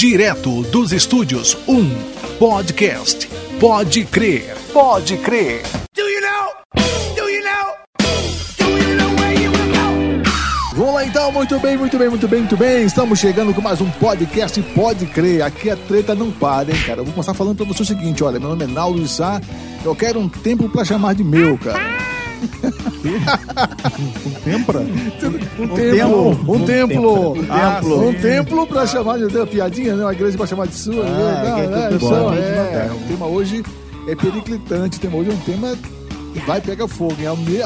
Direto dos estúdios, um podcast. Pode crer, pode crer. Do you know? Do you know? Do you know where you will go? Vamos lá então, muito bem, muito bem, muito bem, muito bem. Estamos chegando com mais um podcast Pode Crer. Aqui a treta não para, hein, cara. Eu vou começar falando pra você o seguinte: olha, meu nome é Naldo Sá. Eu quero um templo pra chamar de meu, cara. Um tempra? Um, templo, um templo, um Ah, templo, um templo pra chamar de Deus, piadinha, né? Uma igreja pra chamar de sua. né? Não, que é né? tudo Só, bom, é, o tema hoje é periclitante. O tema hoje é um tema que vai pegar fogo.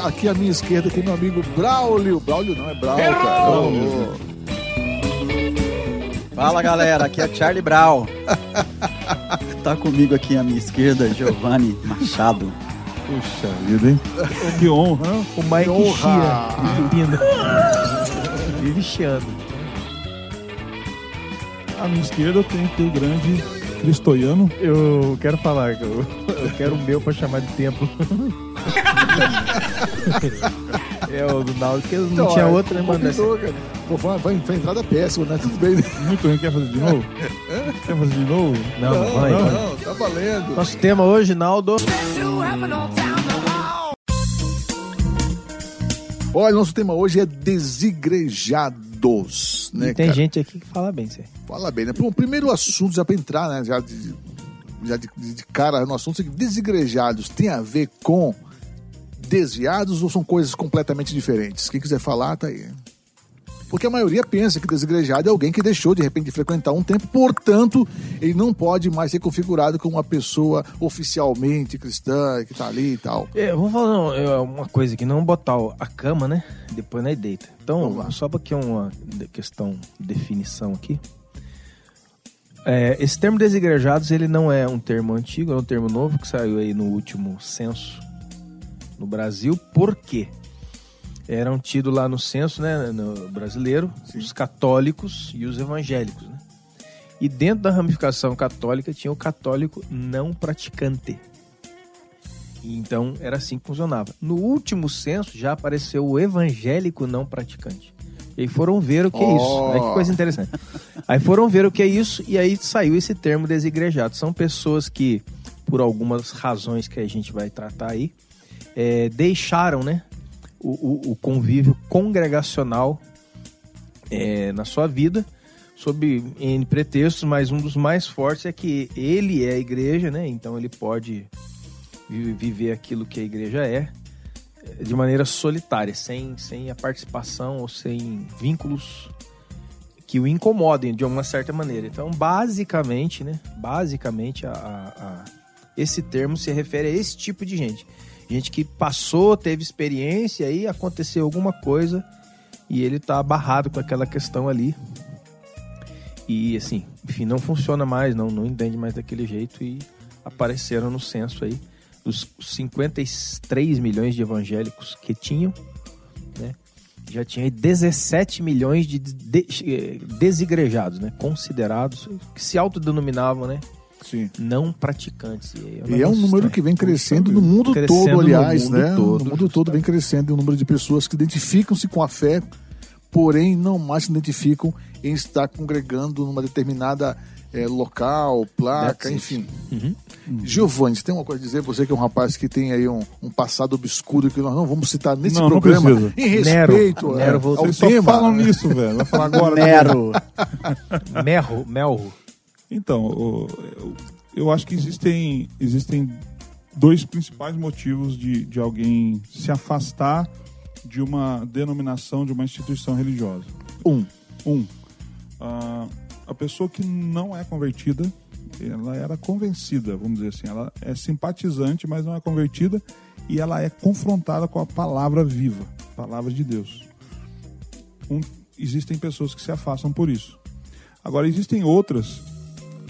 Aqui à minha esquerda tem meu amigo Braulio. Braulio não, é Brau, cara. Ô, ô. Fala galera, aqui é Charlie Brown. tá comigo aqui à minha esquerda, Giovanni Machado. Puxa vida, hein? Que honra. O Mike honra. chia. Vive chiando. À minha esquerda tem o grande Cristoiano. Eu quero falar, que eu, eu quero o meu pra chamar de templo. é o do Naldo, porque não Então, tinha é, outro, né, mano? combinou, cara. Pô, foi, foi, foi entrada péssima, né? Tudo bem. né? Muito ruim. Quer fazer de novo? Quer fazer de novo? Não, Não, vai, não, vai. não, tá valendo. Nosso tema hoje, Naldo. Olha, nosso tema hoje é desigrejados, né, E tem cara? gente aqui que fala bem, Cê. Fala bem, né? Bom, primeiro assunto, já pra entrar, né? Já de, já de, de cara no assunto, é que desigrejados tem a ver com desviados ou são coisas completamente diferentes? Quem quiser falar, tá aí. Porque a maioria pensa que desigrejado é alguém que deixou de repente de frequentar um tempo, portanto, ele não pode mais ser configurado como uma pessoa oficialmente cristã que tá ali e tal. É, vamos falar não, é, uma coisa aqui, não botar a cama, né? Depois nós deita. Vamos Então, só para que uma questão de definição aqui. É, esse termo desigrejados, ele não é um termo antigo, é um termo novo que saiu aí no último censo no Brasil. Por quê? Eram tidos lá no censo, né, no brasileiro, os católicos e os evangélicos, né? E dentro da ramificação católica tinha o católico não praticante. Então era assim que funcionava. No último censo já apareceu o evangélico não praticante. E aí foram ver o que é isso. Oh. Olha que coisa interessante. Aí foram ver o que é isso e aí saiu esse termo desigrejado. São pessoas que, por algumas razões que a gente vai tratar aí, é, deixaram né, o, o- o convívio congregacional é, na sua vida, sob N pretextos, mas um dos mais fortes é que ele é a igreja, né? Então ele pode vi- viver aquilo que a igreja é eh, de maneira solitária, sem, sem a participação ou sem vínculos que o incomodem de uma certa maneira. Então, basicamente, né? Basicamente, a, a- a- esse termo se refere a esse tipo de gente. Gente que passou, teve experiência, aí aconteceu alguma coisa e ele tá barrado com aquela questão ali. E assim, enfim, não funciona mais, não, não entende mais daquele jeito e apareceram no censo aí dos 53 milhões de evangélicos que tinham, né? Já tinha aí 17 milhões de, de- eh, desigrejados, né? Considerados, que se autodenominavam, né? Sim. Não praticantes. E, E é um número que vem crescendo no mundo Crescendo todo, no aliás, mundo né? todo, no mundo todo vem crescendo o número de pessoas que identificam-se com a fé, porém não mais se identificam em estar congregando numa determinada eh, local, placa, That's enfim. Uhum. Giovanni, você tem uma coisa a dizer? Você que é um rapaz que tem aí um, um passado obscuro que nós não vamos citar nesse Não, não programa precisa. em respeito Nero, eh, Nero ao Vocês só tema. falam nisso, velho. Vai falar agora. né? Nero. Melro, Melro. Então, eu, eu acho que existem, existem dois principais motivos de, de alguém se afastar de uma denominação, de uma instituição religiosa. Um. Um, ah, a pessoa que não é convertida, ela era convencida, vamos dizer assim. Ela é simpatizante, mas não é convertida. E ela é confrontada com a palavra viva, a palavra de Deus. Um, existem pessoas que se afastam por isso. Agora, existem outras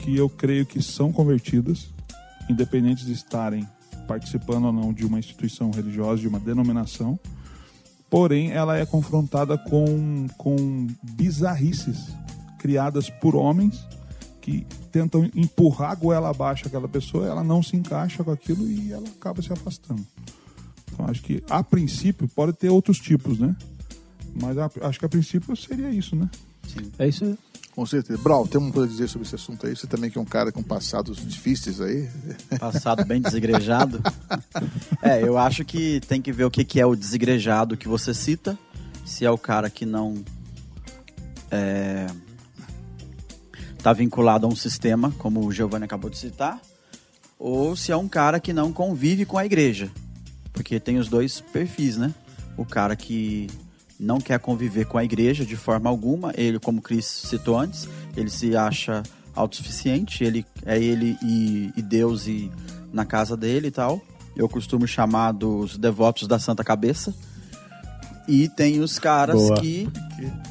que eu creio que são convertidas, independentes de estarem participando ou não de uma instituição religiosa, de uma denominação, porém ela é confrontada com, com bizarrices criadas por homens que tentam empurrar a goela abaixo aquela pessoa, ela não se encaixa com aquilo e ela acaba se afastando. Então acho que a princípio pode ter outros tipos, né? Mas a- acho que a princípio seria isso, né? É isso aí. Com certeza. Brau, tem alguma coisa a dizer sobre esse assunto aí? Você também que é um cara com passados difíceis aí. Passado bem desigrejado. É, eu acho que tem que ver o que, que é o desigrejado que você cita. Se é o cara que não é, tá vinculado a um sistema, como o Giovanni acabou de citar, ou se é um cara que não convive com a igreja. Porque tem os dois perfis, né? O cara que não quer conviver com a igreja de forma alguma, ele, como Chris citou antes, ele se acha autossuficiente, ele é ele e, e Deus e na casa dele e tal. Eu costumo chamar dos devotos da Santa Cabeça. E tem os caras Boa. que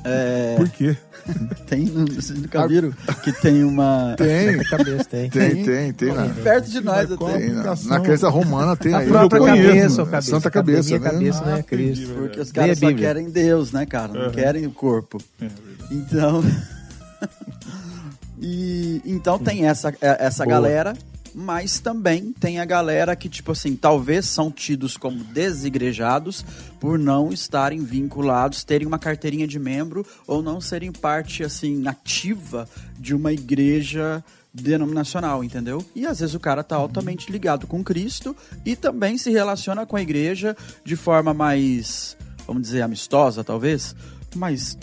é, Por quê? tem, vocês nunca viram que tem uma Tem, Cabeça tem. tem, tem, tem. Na, perto de nós até. tem na, na crença romana tem A aí. própria Eu conheço, cabeça, né? cabeça. Santa Cabeça, né? cabeça, né? Ah, Cristo. entendi, Porque os caras só Bíblia. querem Deus, né, cara? Não Uhum. querem o corpo. É. Então. e então tem essa, é- essa Boa. galera, mas também tem a galera que, tipo assim, talvez são tidos como desigrejados por não estarem vinculados, terem uma carteirinha de membro ou não serem parte, assim, ativa de uma igreja denominacional, entendeu? E às vezes o cara tá altamente ligado com Cristo e também se relaciona com a igreja de forma mais, vamos dizer, amistosa, talvez, mas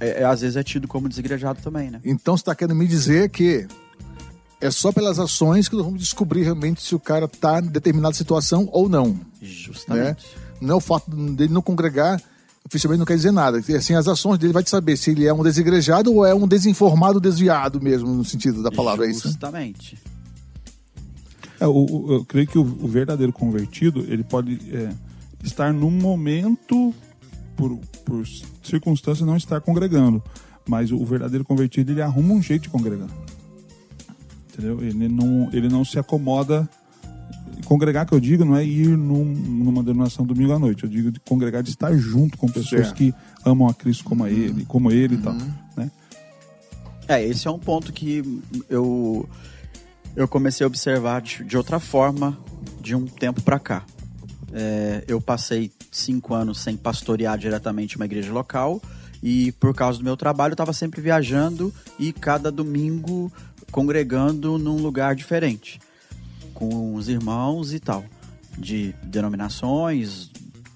é, é, às vezes é tido como desigrejado também, né? Então você está querendo me dizer que é só pelas ações que nós vamos descobrir realmente se o cara está em determinada situação ou não. Justamente. Não é o fato dele não congregar, oficialmente não quer dizer nada. E, Assim, as ações dele vai te saber se ele é um desigrejado ou é um desinformado desviado mesmo, no sentido da palavra, é isso? Justamente. É, o- eu creio que o, o verdadeiro convertido ele pode é, estar num momento por, por circunstância não estar congregando, mas o, verdadeiro convertido ele arruma um jeito de congregar, entendeu? Ele não ele não se acomoda congregar que eu digo não é ir num- numa denominação domingo à noite, eu digo de congregar de estar junto com pessoas Certo. que amam a Cristo como a ele, como ele e tal, né? É, esse é um ponto que eu, eu comecei a observar de, de outra forma de um tempo pra cá. É, eu passei cinco anos sem pastorear diretamente uma igreja local e por causa do meu trabalho eu estava sempre viajando e cada domingo congregando num lugar diferente com os irmãos e tal de denominações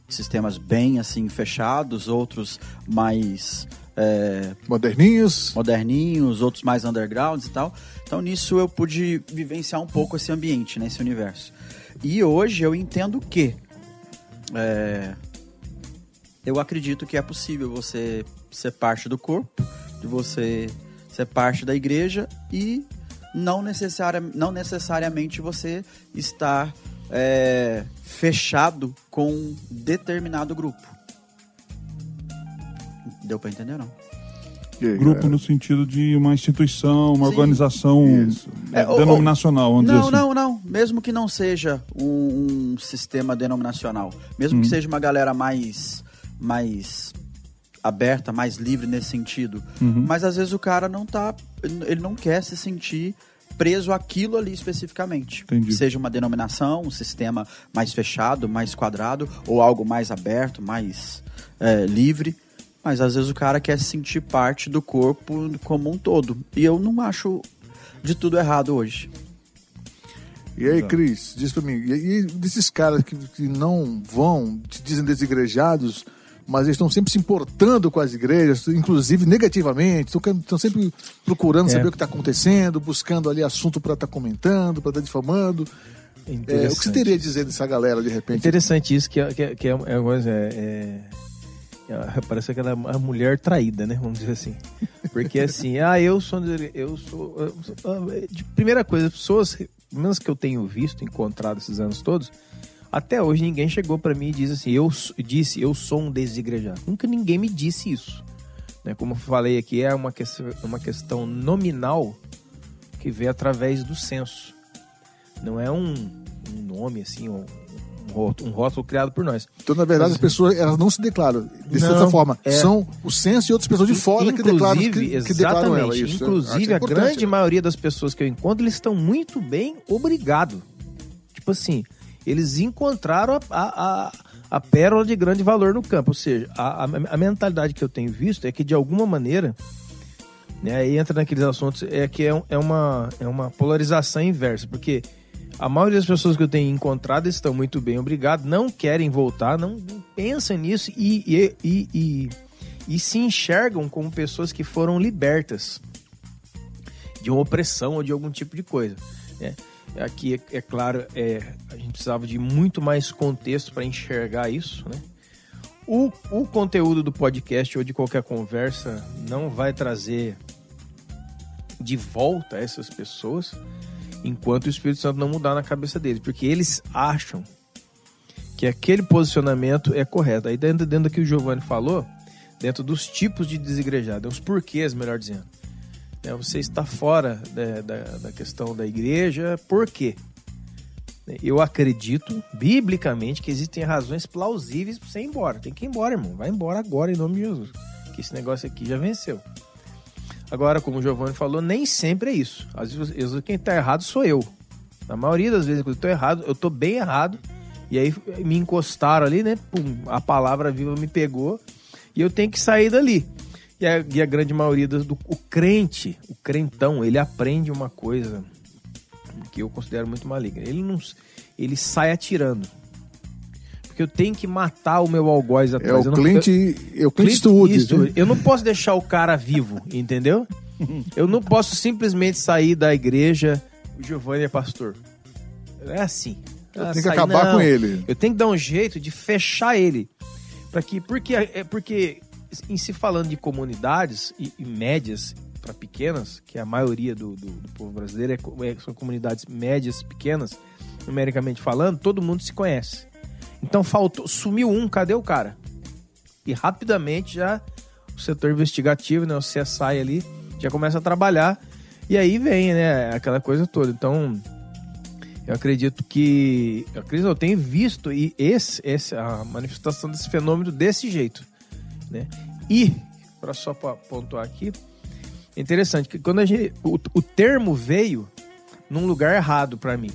sistemas bem assim fechados outros mais é, Moderninhos. moderninhos, outros mais undergrounds e tal. Então nisso eu pude vivenciar um pouco esse ambiente, né, esse universo. E hoje eu entendo que é, eu acredito que é possível você ser parte do corpo, de você ser parte da igreja e não, necessária, não necessariamente você estar é, fechado com um determinado grupo. Deu pra entender não? Aí, Grupo galera? no sentido de uma instituição, uma Sim. organização é, É, ou- denominacional, vamos Não, dizer assim. não, não. Mesmo que não seja um, um sistema denominacional, mesmo que seja uma galera mais, mais aberta, mais livre nesse sentido, mas às vezes o cara não tá, ele não quer se sentir preso àquilo ali especificamente. Entendi. Seja uma denominação, um sistema mais fechado, mais quadrado, ou algo mais aberto, mais é, livre. Mas às vezes o cara quer se sentir parte do corpo como um todo. E eu não acho de tudo errado hoje. E aí, Cris, diz pra mim, e, e desses caras que, que não vão, te dizem desigrejados, mas eles estão sempre se importando com as igrejas, inclusive negativamente, estão sempre procurando É. saber o que está acontecendo, buscando ali assunto para estar comentando, para estar difamando. É, o que você teria a dizer dessa galera, de repente? Interessante isso, que, é- que, é- que é uma coisa. É, é- é- parece aquela mulher traída, né? Vamos dizer assim. Porque assim, ah, eu sou. Eu sou. eu sou- ah, de primeira coisa, pessoas, pelo menos que eu tenho visto, encontrado esses anos todos, até hoje ninguém chegou pra mim e diz assim, eu disse, eu sou um desigrejado. Nunca ninguém me disse isso. Né? Como eu falei aqui, é uma questão, uma questão nominal que vem através do censo. Não é um, um nome assim, um, um rótulo, um rótulo criado por nós. Então, na verdade, as pessoas elas não se declaram dessa Não, forma. é. São o censo e outras pessoas de fora que declaram, que, Inclusive, que declaram ela. exatamente. Isso. Inclusive, Acho a grande né? maioria das pessoas que eu encontro, eles estão muito bem, obrigado. Tipo assim, eles encontraram a, a, a- a pérola de grande valor no campo. Ou seja, a, a, a mentalidade que eu tenho visto é que, de alguma maneira, né, entra naqueles assuntos, é que é, é uma, é uma polarização inversa, porque a maioria das pessoas que eu tenho encontrado estão muito bem, obrigado, não querem voltar, não, não pensam nisso e, e, e, e, e se enxergam como pessoas que foram libertas de uma opressão ou de algum tipo de coisa. Né? Aqui, é, é claro, é, a gente precisava de muito mais contexto para enxergar isso. Né? O, o conteúdo do podcast ou de qualquer conversa não vai trazer de volta essas pessoas enquanto o Espírito Santo não mudar na cabeça deles, porque eles acham que aquele posicionamento é correto. Aí dentro, dentro do que o Giovanni falou, dentro dos tipos de desigrejado, os porquês, melhor dizendo. Né, você está fora da, da, da questão da igreja, por quê? Eu acredito, biblicamente, que existem razões plausíveis para você ir embora. Tem que ir embora, irmão. Vai embora agora, em nome de Jesus. Que esse negócio aqui já venceu. Agora, como o Giovanni falou, nem sempre é isso. Às vezes, quem está errado sou eu. Na maioria das vezes que eu estou errado, eu estou bem errado. E aí me encostaram ali, né? Pum, a palavra viva me pegou. E eu tenho que sair dali. E a, e a grande maioria do, o crente, o crentão, ele aprende uma coisa que eu considero muito maligna. Ele não ele sai atirando. Porque eu tenho que matar o meu algoz É atrás. o Eu não- Clint, é o Clint Eastwood. Eastwood. Eu não posso deixar o cara vivo, entendeu? Eu não posso simplesmente sair da igreja, o Giovanni é pastor. É assim. Eu Ah, tenho que acabar não. com ele. Eu tenho que dar um jeito de fechar ele. Para que porque é porque em se falando de comunidades e, e médias para pequenas, que a maioria do, do, do povo brasileiro é é- são comunidades médias, pequenas, numericamente falando, todo mundo se conhece. Então faltou, sumiu um, cadê o cara? E rapidamente já o setor investigativo, né, o CSI ali, já começa a trabalhar e aí vem, né, aquela coisa toda. Então, eu acredito que, eu acredito, eu tenho visto e esse, esse a manifestação desse fenômeno desse jeito, né? E para só pontuar aqui, é interessante que quando a gente, o, o termo veio num lugar errado para mim.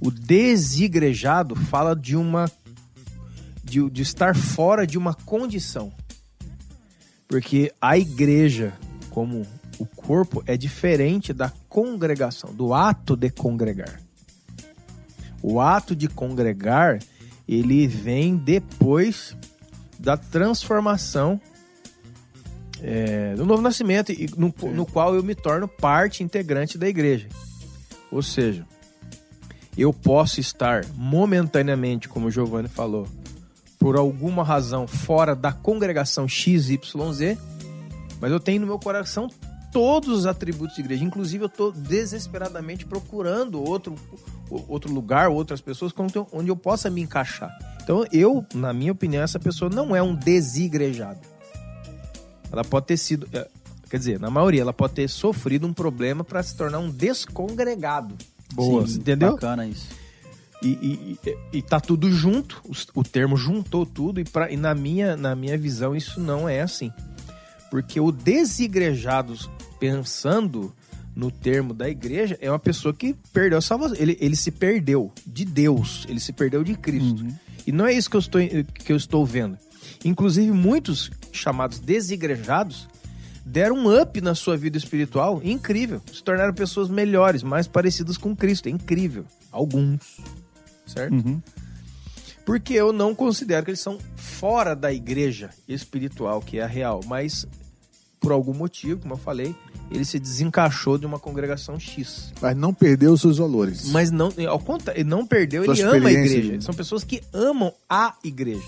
O desigrejado fala de uma de, de estar fora de uma condição. Porque a igreja, como o corpo, é diferente da congregação, do ato de congregar. O ato de congregar, ele vem depois da transformação é, do novo nascimento, e no, no qual eu me torno parte integrante da igreja. Ou seja, eu posso estar momentaneamente, como o Giovanni falou, por alguma razão fora da congregação XYZ, mas eu tenho no meu coração todos os atributos de igreja. Inclusive, eu estou desesperadamente procurando outro, outro lugar, outras pessoas onde eu possa me encaixar. Então, eu, na minha opinião, essa pessoa não é um desigrejado. Ela pode ter sido, eh, quer dizer, na maioria, ela pode ter sofrido um problema para se tornar um descongregado. Boa, Sim, entendeu? Bacana isso. E, e, e- e tá tudo junto, os- o termo juntou tudo, e, pra, e na, minha, na minha visão isso não é assim. Porque o desigrejado, pensando no termo da igreja, é uma pessoa que perdeu a salvação. Ele, ele se perdeu de Deus, ele se perdeu de Cristo. E não é isso que eu, estou, que eu estou vendo. Inclusive, muitos chamados desigrejados deram um up na sua vida espiritual incrível. Se tornaram pessoas melhores, mais parecidas com Cristo. É incrível. Alguns. Certo? Uhum. Porque eu não considero que eles são fora da igreja espiritual, que é a real. Mas, por algum motivo, como eu falei, ele se desencaixou de uma congregação X. Mas não perdeu os seus valores. Mas não, ao contrário, ele não perdeu, Sua ele ama a igreja. São pessoas que amam a igreja.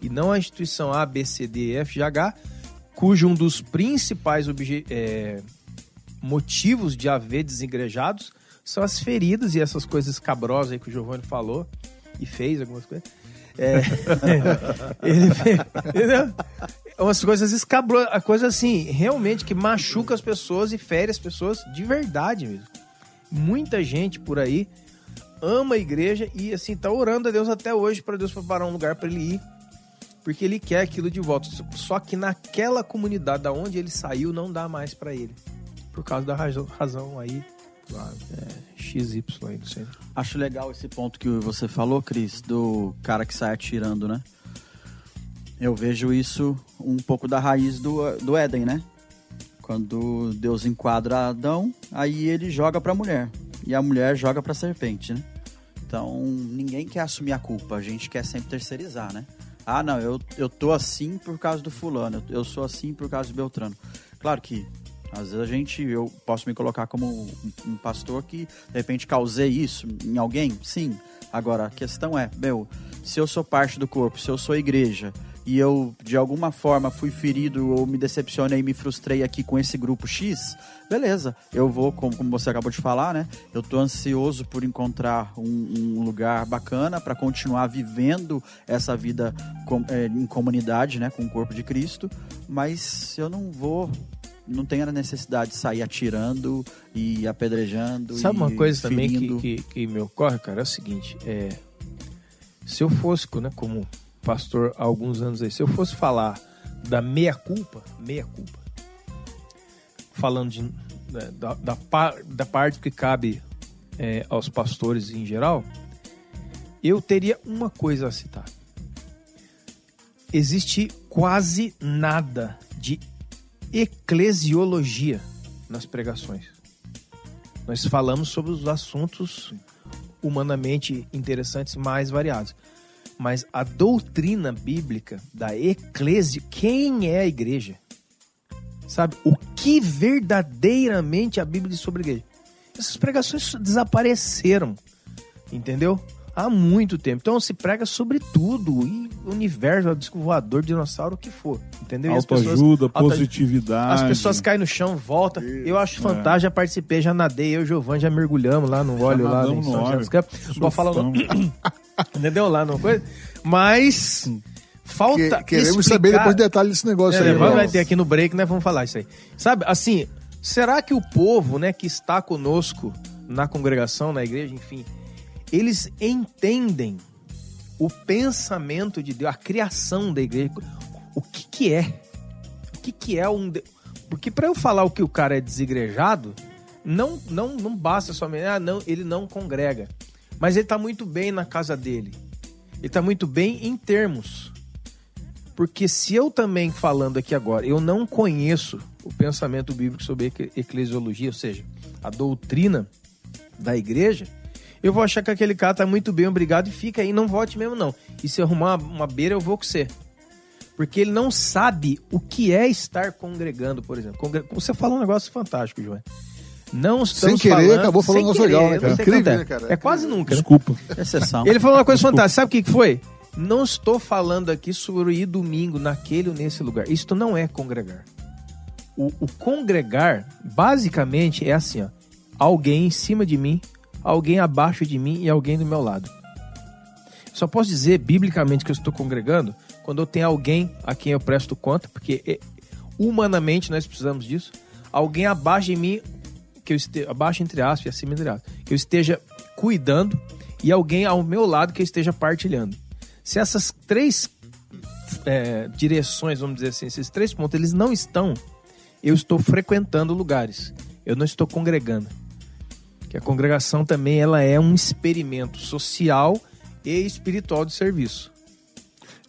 E não a instituição A, B, C, D, E, F, G, H, cujo um dos principais é, motivos de haver desigrejados são as feridas e essas coisas cabrosas aí que o Giovanni falou e fez algumas coisas. É, ele entendeu? Umas coisas escabrosas, a coisa assim, realmente que machuca as pessoas e fere as pessoas de verdade mesmo. Muita gente por aí ama a igreja e assim tá orando a Deus até hoje para Deus preparar um lugar para ele ir, porque ele quer aquilo de volta. Só que naquela comunidade da onde ele saiu não dá mais para ele, por causa da razão, razão aí Claro. XY aí, não sei. Acho legal esse ponto que você falou, Cris, do cara que sai atirando, né? Eu vejo isso um pouco da raiz do, do Éden, né? Quando Deus enquadra Adão, aí ele joga pra mulher. E a mulher joga pra serpente, né? Então, ninguém quer assumir a culpa, a gente quer sempre terceirizar, né? Ah, não, eu, eu tô assim por causa do fulano, eu, eu sou assim por causa do Beltrano. Claro que às vezes a gente, eu posso me colocar como um, um pastor que de repente causei isso em alguém, sim. Agora, a questão é, meu, se eu sou parte do corpo, se eu sou igreja e eu de alguma forma fui ferido ou me decepcionei e me frustrei aqui com esse grupo X, beleza, eu vou, como, como você acabou de falar, né? Eu tô ansioso por encontrar um, um lugar bacana para continuar vivendo essa vida com- eh, em comunidade, né, com o corpo de Cristo, mas eu não vou não tenho a necessidade de sair atirando e apedrejando. Sabe uma e coisa também que, ferindo. que, que me ocorre, cara? É o seguinte, é, se eu fosse, né, como pastor há alguns anos aí, se eu fosse falar da meia-culpa, meia-culpa, falando de, né, da, da, da parte que cabe é, aos pastores em geral, eu teria uma coisa a citar. Existe quase nada de eclesiologia nas pregações. Nós falamos sobre os assuntos humanamente interessantes mais variados. Mas a doutrina bíblica da eclésia, quem é a igreja? Sabe? O que verdadeiramente a Bíblia diz sobre a igreja? Essas pregações desapareceram. Entendeu? Há muito tempo. Então se prega sobre tudo. E universo, disco voador, dinossauro, o que for. Entendeu? Autoajuda, Auto- positividade. as pessoas caem no chão, voltam. Eu acho fantástico, já participei, já nadei, eu e o Giovanni já mergulhamos lá no óleo lá em no São José dos Campos. Vou falar o nome. entendeu? Lá no coisa. Mas falta Que- queremos explicar... saber depois detalhes desse negócio É, aí. vai, né? vai ter aqui no break, né? Vamos falar isso aí. Sabe, assim, será que o povo, né, que está conosco na congregação, na igreja, enfim, eles entendem o pensamento de Deus, a criação da igreja, o que que é? O que que é um... de- Porque para eu falar o que o cara é desigrejado, não, não, não basta somente, ah, não, ele não congrega. Mas ele tá muito bem na casa dele. Ele tá muito bem em termos. Porque se eu também falando aqui agora, eu não conheço o pensamento bíblico sobre ecle- eclesiologia, ou seja, a doutrina da igreja, eu vou achar que aquele cara tá muito bem, obrigado, e fica aí, não vote mesmo não. E se arrumar uma, beira, eu vou com você. Porque ele não sabe o que é estar congregando, por exemplo. Você falou um negócio fantástico, João. Não estamos querer, falando- acabou falando sem negócio legal, né, cara? Incrível, né, cara? É quase nunca, né? Desculpa. Exceção. Ele falou uma coisa fantástica. Sabe o que que foi? Não estou falando aqui sobre ir domingo naquele ou nesse lugar. Isto não é congregar. O, o congregar, basicamente, é assim, ó. Alguém em cima de mim, alguém abaixo de mim e alguém do meu lado. Só posso dizer, biblicamente, que eu estou congregando quando eu tenho alguém a quem eu presto conta, porque eh, humanamente nós precisamos disso. Alguém abaixo de mim, que eu esteja, abaixo entre aspas e acima entre aspas, que eu esteja cuidando e alguém ao meu lado que eu esteja partilhando. Se essas três é, direções, vamos dizer assim, esses três pontos, eles não estão, eu estou frequentando lugares. Eu não estou congregando. Que a congregação também ela é um experimento social e espiritual de serviço.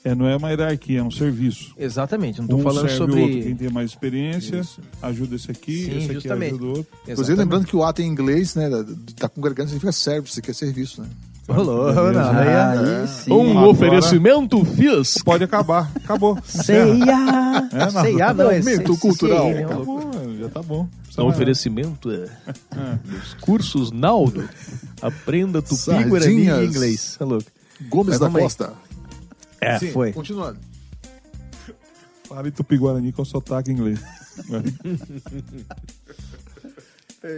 É, não é uma hierarquia, é um serviço. Exatamente, não estou um falando serve o outro, quem sobre. tem mais experiência, ajuda esse aqui, Sim, esse aqui justamente. ajuda o outro. Inclusive, lembrando que o ato em inglês, né, da- tá congregando significa service, que é serviço, né? Rolou, aí é- Aí sim. Um Agora- oferecimento FIS. Pode acabar, acabou. Ceia! É, não. Ceia não, é Momento C- cultural. Acabou, já tá bom. O oferecimento é dos cursos Naldo. Aprenda tupi, guarani e inglês. Tá louco? Gomes Mas da. Costa. É, Sim, foi. Continuando. Fala em tupi-guarani com sotaque inglês.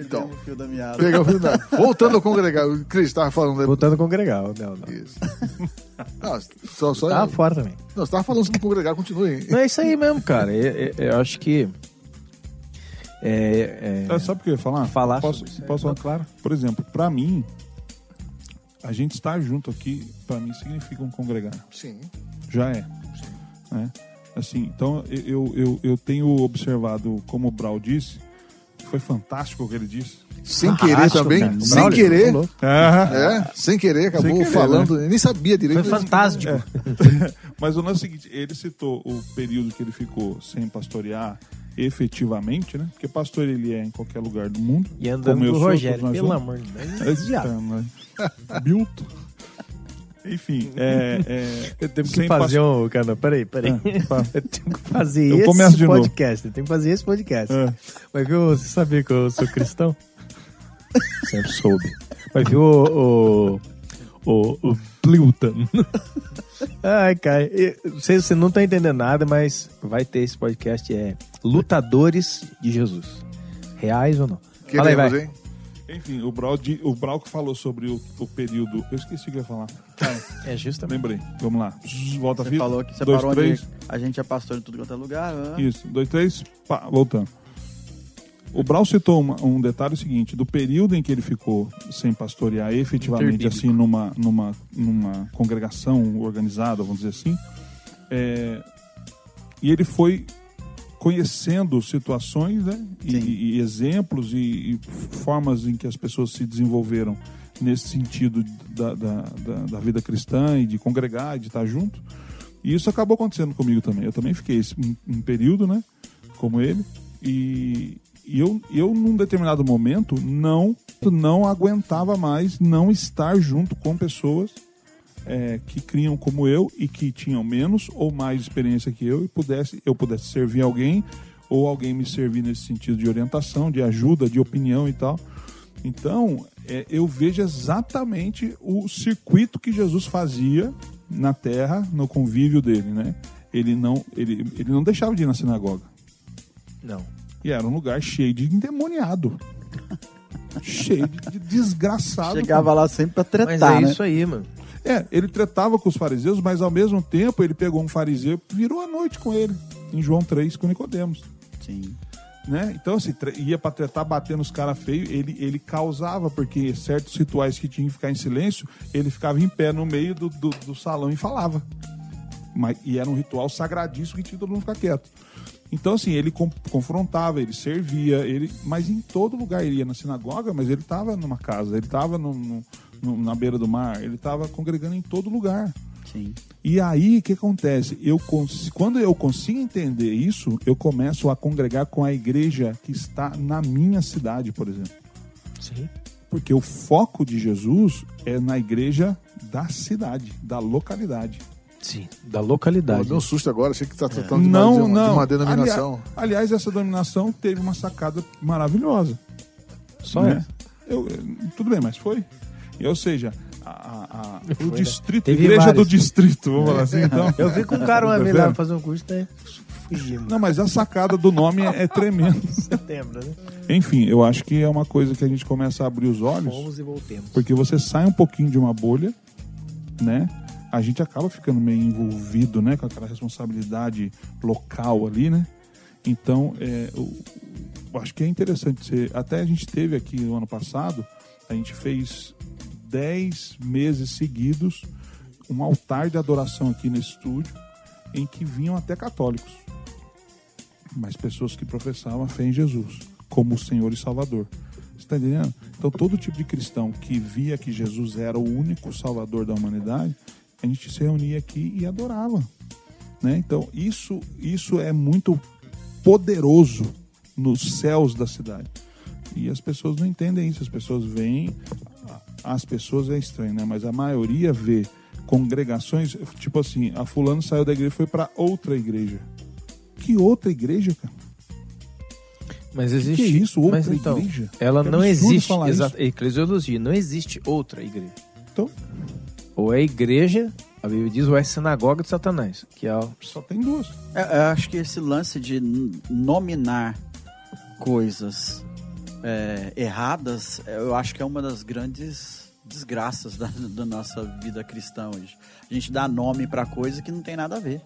Então, o fio da meada. pega o fio da- Voltando ao congregar, o Cris estava falando. né? Voltando a congregar. Não, não. Isso. Não, só, só, Tá fora também. não, você estava falando sobre congregar, continue. hein? Não é isso aí mesmo, cara. Eu, eu- eu acho que. É, é, É, sabe o que eu ia falar? Falar posso, sobre isso. posso falar? Claro. Por exemplo, pra mim, a gente estar junto aqui, pra mim, significa um congregar. Sim. Já é. Né? Assim, então eu, eu, eu tenho observado, como o Brau disse, que foi fantástico o que ele disse. Sem querer também. cara. Sem Braulio, querer. falou. É, sem querer, acabou Sem querer, falando. Nem sabia direito. Foi fantástico. Mas o lance é o seguinte, ele citou o período que ele ficou sem pastorear efetivamente, né? Porque pastor ele é em qualquer lugar do mundo. E andando com o Rogério, pelo amor de Deus. Né? Bilto. Enfim, é, é, Eu tenho que fazer um. Cara, peraí, peraí. Ah. Eu tenho que fazer Eu esse podcast. Eu tenho que fazer esse podcast. É. Mas viu, você sabia que eu sou cristão? Sempre soube. Mas viu o. O. O, o Plilton. Ai, cara. Você, você não tá entendendo nada, mas vai ter esse podcast. É Lutadores de Jesus. Reais ou não? Fala aí, vai. hein? Enfim, o Brau, o Brau que falou sobre o, o período. Eu esqueci o que eu ia falar. É justamente. Lembrei. Vamos lá. Volta a Você fita. falou que você dois, parou três. onde a gente é pastor em tudo quanto é lugar. ah. Isso, dois, três, pá, voltando. O Brau citou uma- um detalhe seguinte, do período em que ele ficou sem pastorear efetivamente, assim, numa, numa, numa congregação organizada, vamos dizer assim, é, e ele foi conhecendo situações, né, e, e exemplos e, e formas em que as pessoas se desenvolveram nesse sentido da, da, da, da vida cristã e de congregar, e de estar junto. E isso acabou acontecendo comigo também. Eu também fiquei um, um período, né? Como ele. E, e eu, eu, num determinado momento, não, não aguentava mais não estar junto com pessoas é, que criam como eu e que tinham menos ou mais experiência que eu e pudesse, eu pudesse servir alguém ou alguém me servir nesse sentido de orientação, de ajuda, de opinião e tal. Então, é, eu vejo exatamente o circuito que Jesus fazia na terra, no convívio dele, né? Ele não, ele, ele não deixava de ir na sinagoga. Não. E era um lugar cheio de endemoniado. cheio de, de desgraçado. Chegava lá sempre pra Mas tretar, é né? isso aí, mano. É, ele tretava com os fariseus, mas ao mesmo tempo ele pegou um fariseu e virou a noite com ele, em João 3, com Nicodemos. Sim. Né? Então, assim, ia pra tretar, bater nos caras feios, ele, ele causava, porque certos rituais que tinham que ficar em silêncio, ele ficava em pé no meio do, do, do salão e falava. Mas, e era um ritual sagradíssimo que tinha todo mundo ficar quieto. Então, assim, ele confrontava, ele servia, ele, mas em todo lugar ele ia na sinagoga, mas ele estava numa casa, ele estava na beira do mar, ele estava congregando em todo lugar. Sim. E aí, o que acontece? Eu quando eu consigo entender isso, eu começo a congregar com a igreja que está na minha cidade, por exemplo. Sim. Porque o foco de Jesus é na igreja da cidade, da localidade. Sim. Da Pô, localidade. deu um susto agora, achei que tá tratando de, não, uma, de não. uma denominação. Aliás, aliás, essa denominação teve uma sacada maravilhosa. Só né? essa. Eu, eu- tudo bem, mas foi. E, ou seja, a- a- a- Foi, o né? distrito, igreja vários. do distrito, vamos falar assim, então. Eu vi com um cara uma Tá vez lá fazer um curso, né? Fugimos. Não, mas a sacada do nome é, é tremenda. Setembro, né? Enfim, eu acho que é uma coisa que a gente começa a abrir os olhos, Fomos e voltemos. porque você sai um pouquinho de uma bolha, né? A gente acaba ficando meio envolvido, né, com aquela responsabilidade local ali, né? Então, é, eu, eu acho que é interessante ser. Até a gente teve aqui no ano passado, a gente fez 10 meses seguidos um altar de adoração aqui no estúdio, em que vinham até católicos mas pessoas que professavam a fé em Jesus como o Senhor e Salvador. Você está entendendo? Então, todo tipo de cristão que via que Jesus era o único Salvador da humanidade, a gente se reunia aqui e adorava. Né? Então, isso, isso é muito poderoso nos céus da cidade. E as pessoas não entendem isso. As pessoas veem. As pessoas é estranho, né? Mas a maioria vê congregações, tipo assim, a fulano saiu da igreja e foi para outra igreja. Que outra igreja, cara? Mas existe. que é isso? Outra mas então, igreja? ela Que não existe. Exato. Eclesiologia, não existe outra igreja. Então, Ou é igreja, a Bíblia diz, ou é sinagoga de Satanás. Que é o- só tem duas. É, eu acho que esse lance de nominar coisas é, erradas, é, eu acho que é uma das grandes desgraças da, da nossa vida cristã hoje. A gente dá nome pra coisa que não tem nada a ver.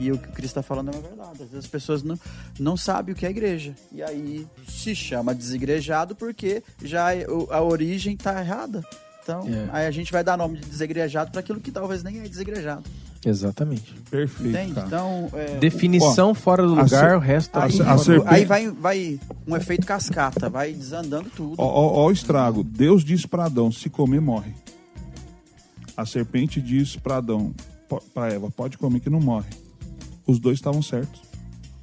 E o que o Cristo está falando é uma verdade. Às vezes as pessoas não, não sabem o que é igreja. E aí se chama desigrejado porque já é- a origem está errada. Então, É. aí a gente vai dar nome de desigrejado para aquilo que talvez nem é desigrejado. Exatamente. Perfeito, Entende? cara. Então, é, Definição fora do lugar, ser- o resto tá a tudo ser- fora a do ser- lugar. aí vai, vai um efeito cascata, vai desandando tudo. Ó, ó, ó o estrago. Deus disse para Adão: se comer, morre. A serpente disse para Adão, para Eva: pode comer que não morre. Os dois estavam certos.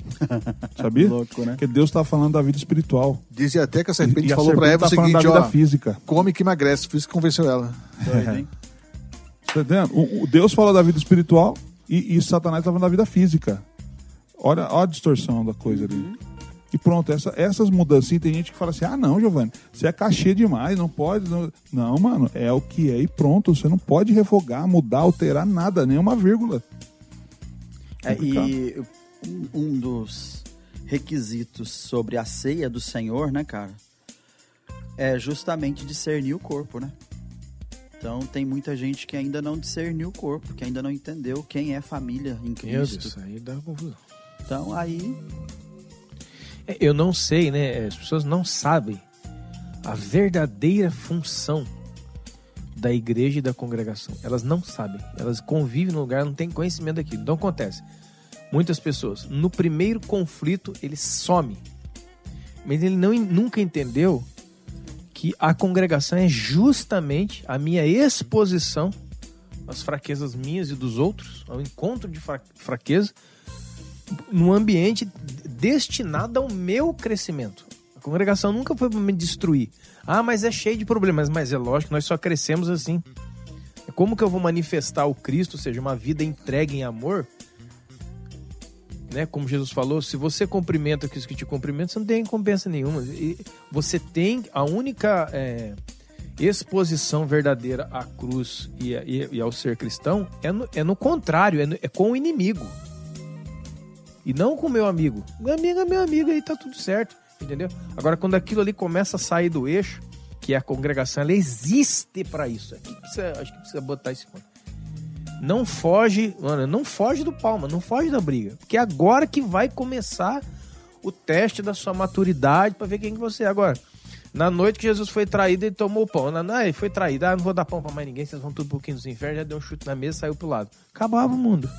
Sabia? Louco, né? Porque Deus está falando da vida espiritual. Dizia até que a serpente E a falou pra serpente Eva o tá falando seguinte, da vida ó, física. come que emagrece, por isso que convenceu ela. Doido, hein? Tá entendendo? O, o Deus falou da vida espiritual e, e Satanás está falando da vida física. Olha, olha a distorção da coisa ali. E pronto, essa- essas mudanças. E tem gente que fala assim: ah, não, Giovanni, você é cachê demais, não pode. Não, Não, mano, é o que é e pronto. Você não pode revogar, mudar, alterar nada, nenhuma vírgula. É, e um- um dos requisitos sobre a ceia do Senhor, né, cara, é justamente discernir o corpo, né? Então tem muita gente que ainda não discerniu o corpo, que ainda não entendeu quem é família em Meu Deus, Cristo. isso aí dá confusão. Então aí É, Eu não sei, né? As pessoas não sabem a verdadeira função da igreja e da congregação. Elas não sabem. Elas convivem no lugar, não têm conhecimento daquilo. Então acontece. Muitas pessoas, no primeiro conflito, ele some. Mas ele não, nunca entendeu que a congregação é justamente a minha exposição às fraquezas minhas e dos outros, ao encontro de fra- fraqueza, num ambiente destinado ao meu crescimento. A congregação nunca foi para me destruir. Ah, mas é cheio de problemas. Mas é lógico, nós só crescemos assim. Como que eu vou manifestar o Cristo, ou seja, uma vida entregue em amor? Né? Como Jesus falou, se você cumprimenta aqueles que te cumprimentam, você não tem recompensa nenhuma. E você tem a única é, exposição verdadeira à cruz e, a- e- ao ser cristão é no, é no contrário, é, no- é com o inimigo. E não com o meu amigo. Meu amigo é meu amigo aí, tá tudo certo. Entendeu? Agora, quando aquilo ali começa a sair do eixo, que é a congregação, ela existe para isso. Aqui precisa- acho que precisa botar esse ponto. Não foge, mano, não foge do palma, não foge da briga. Porque é agora que vai começar o teste da sua maturidade para ver quem que você é. Agora, na noite que Jesus foi traído, ele tomou o pão. Na, na, ele foi traído, ah, não vou dar pão para mais ninguém, vocês vão tudo um pouquinho dos infernos, já deu um chute na mesa saiu pro lado. Acabava o mundo.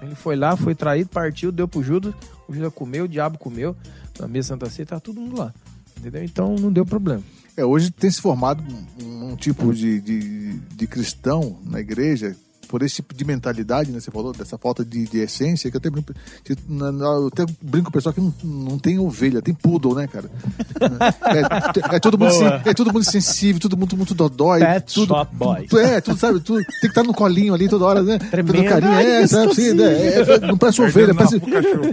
Ele foi lá, foi traído, partiu, deu pro Judas, o Judas comeu, o diabo comeu, na mesa Santa Ceia, tá todo mundo lá. Entendeu? Então não deu problema. É, hoje tem se formado um, um tipo de, de, de cristão na igreja por esse tipo de mentalidade, né? Você falou dessa falta de, de essência, que eu até brinco, eu até brinco com o pessoal que não, não tem ovelha, tem poodle, né, cara? É, é todo mundo, é todo mundo sensível, todo mundo muito dodói. Pet tudo, Shop Boys. tudo- é, tudo, sabe, tudo, tem que estar no colinho ali toda hora, né? Tremendo. Carinho, Ai, é, sabe, assim, né? É, não parece ovelha, parece,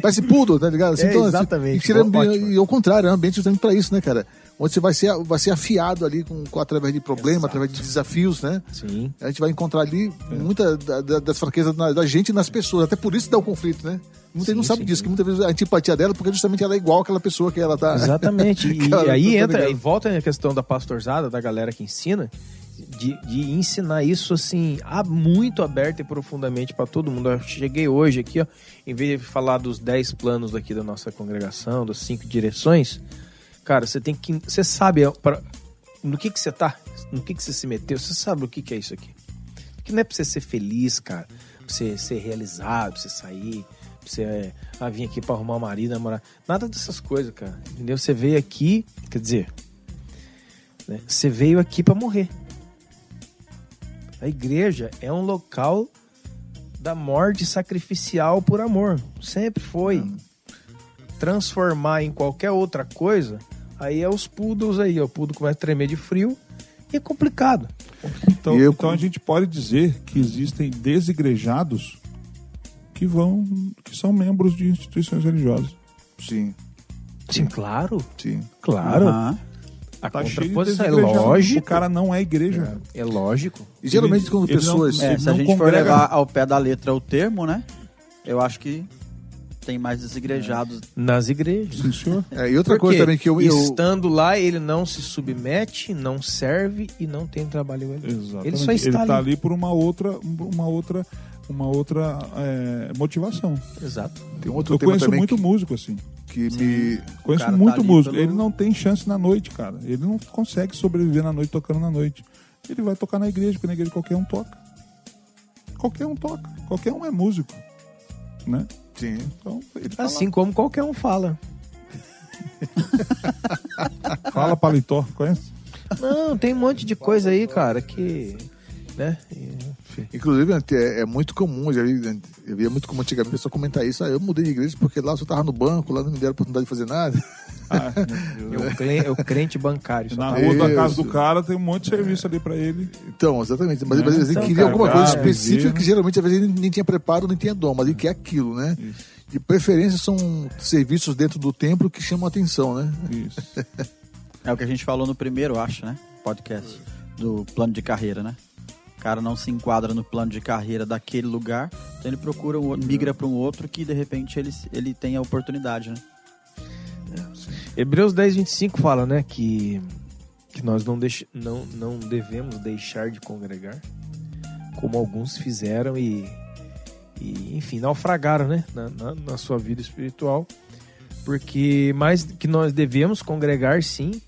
parece poodle, tá ligado? Assim, É, assim, exatamente. e seria- Ótimo. e ao contrário, é um ambiente justamente pra isso, né, cara? Onde você vai ser, vai ser afiado ali com, com- através de problemas, através de desafios, né? Sim. A gente vai encontrar ali muita da- da- das fraquezas na- da gente e nas pessoas. Até por isso dá o conflito, né? Muita gente não sabe sim, disso, sim. que muitas vezes a antipatia dela, porque justamente ela é igual àquela pessoa que ela tá. Exatamente. E, aí entra, ligado? e volta a questão da pastorzada, da galera que ensina, de, de ensinar isso assim, muito aberto e profundamente para todo mundo. Eu cheguei hoje aqui, ó, em vez de falar dos 10 planos daqui da nossa congregação, das cinco direções, cara, você tem que. Você sabe pra- no que, que você tá, no que, que você se meteu, você sabe o que, que é isso aqui. Que não é pra você ser feliz, cara, pra você ser realizado, pra você sair, pra você ah, vir aqui pra arrumar um marido, namorar. Nada dessas coisas, cara. Entendeu? Você veio aqui, quer dizer, né, você veio aqui pra morrer. A igreja é um local da morte sacrificial por amor. Sempre foi. Transformar em qualquer outra coisa, aí é os poodles aí. ó. O poodle começa a tremer de frio e é complicado. Então, E eu- então a gente pode dizer que existem desigrejados que vão, que são membros de instituições religiosas. Sim, Sim, claro. sim. Claro. Aham. A Tá cheio de contraposição é lógico. O cara não é igreja. É lógico. E geralmente quando ele não- pessoas. É, Ele se a gente for congrega- levar ao pé da letra o termo, né? Eu acho que tem mais desigrejados. Nas igrejas. Sim, senhor. É, e outra Por coisa quê? também que eu. eu Estando lá, ele não se submete, não serve e não tem trabalho ele. Exatamente. Ele só está tá ali. ali por uma outra, uma outra, uma outra é, motivação. Exato. tem um outro Eu tema conheço também muito que, músico assim. que me. Conheço tá muito ali músico. pelo- Ele não tem chance na noite, cara. Ele não consegue sobreviver na noite tocando na noite. Ele vai tocar na igreja, porque na igreja qualquer um toca. qualquer um toca, qualquer um é músico, né? Sim. Então, ele tá Assim como qualquer um fala. Fala paletó, conhece? Não, tem um monte de coisa aí, cara, que. Né? Inclusive, é, é muito comum, eu já vi, eu via muito comum antigamente a pessoa comentar isso. Ah, eu mudei de igreja porque lá eu só tava no banco, lá não me deram oportunidade de fazer nada. Ah, É é o crente bancário. na tá- rua da Isso. casa do cara tem um monte de serviço ali pra ele. Então, exatamente. Mas, Né? mas ele Então, queria alguma carregar, coisa específica que geralmente às vezes ele nem tinha preparo, nem tinha dom, mas ele quer aquilo, né? De preferência são serviços dentro do templo que chamam a atenção, né? Isso. É o que a gente falou no primeiro, eu acho, né? Podcast. Do plano de carreira, né? O cara não se enquadra no plano de carreira daquele lugar, então ele procura, um, outro- migra para um outro que de repente ele, ele tem a oportunidade, né? Hebreus 10, 25 fala, né, que, que nós não, deix, não, não devemos deixar de congregar, como alguns fizeram e, e enfim, naufragaram, né, na, na, na sua vida espiritual, porque mais que nós devemos congregar, sim,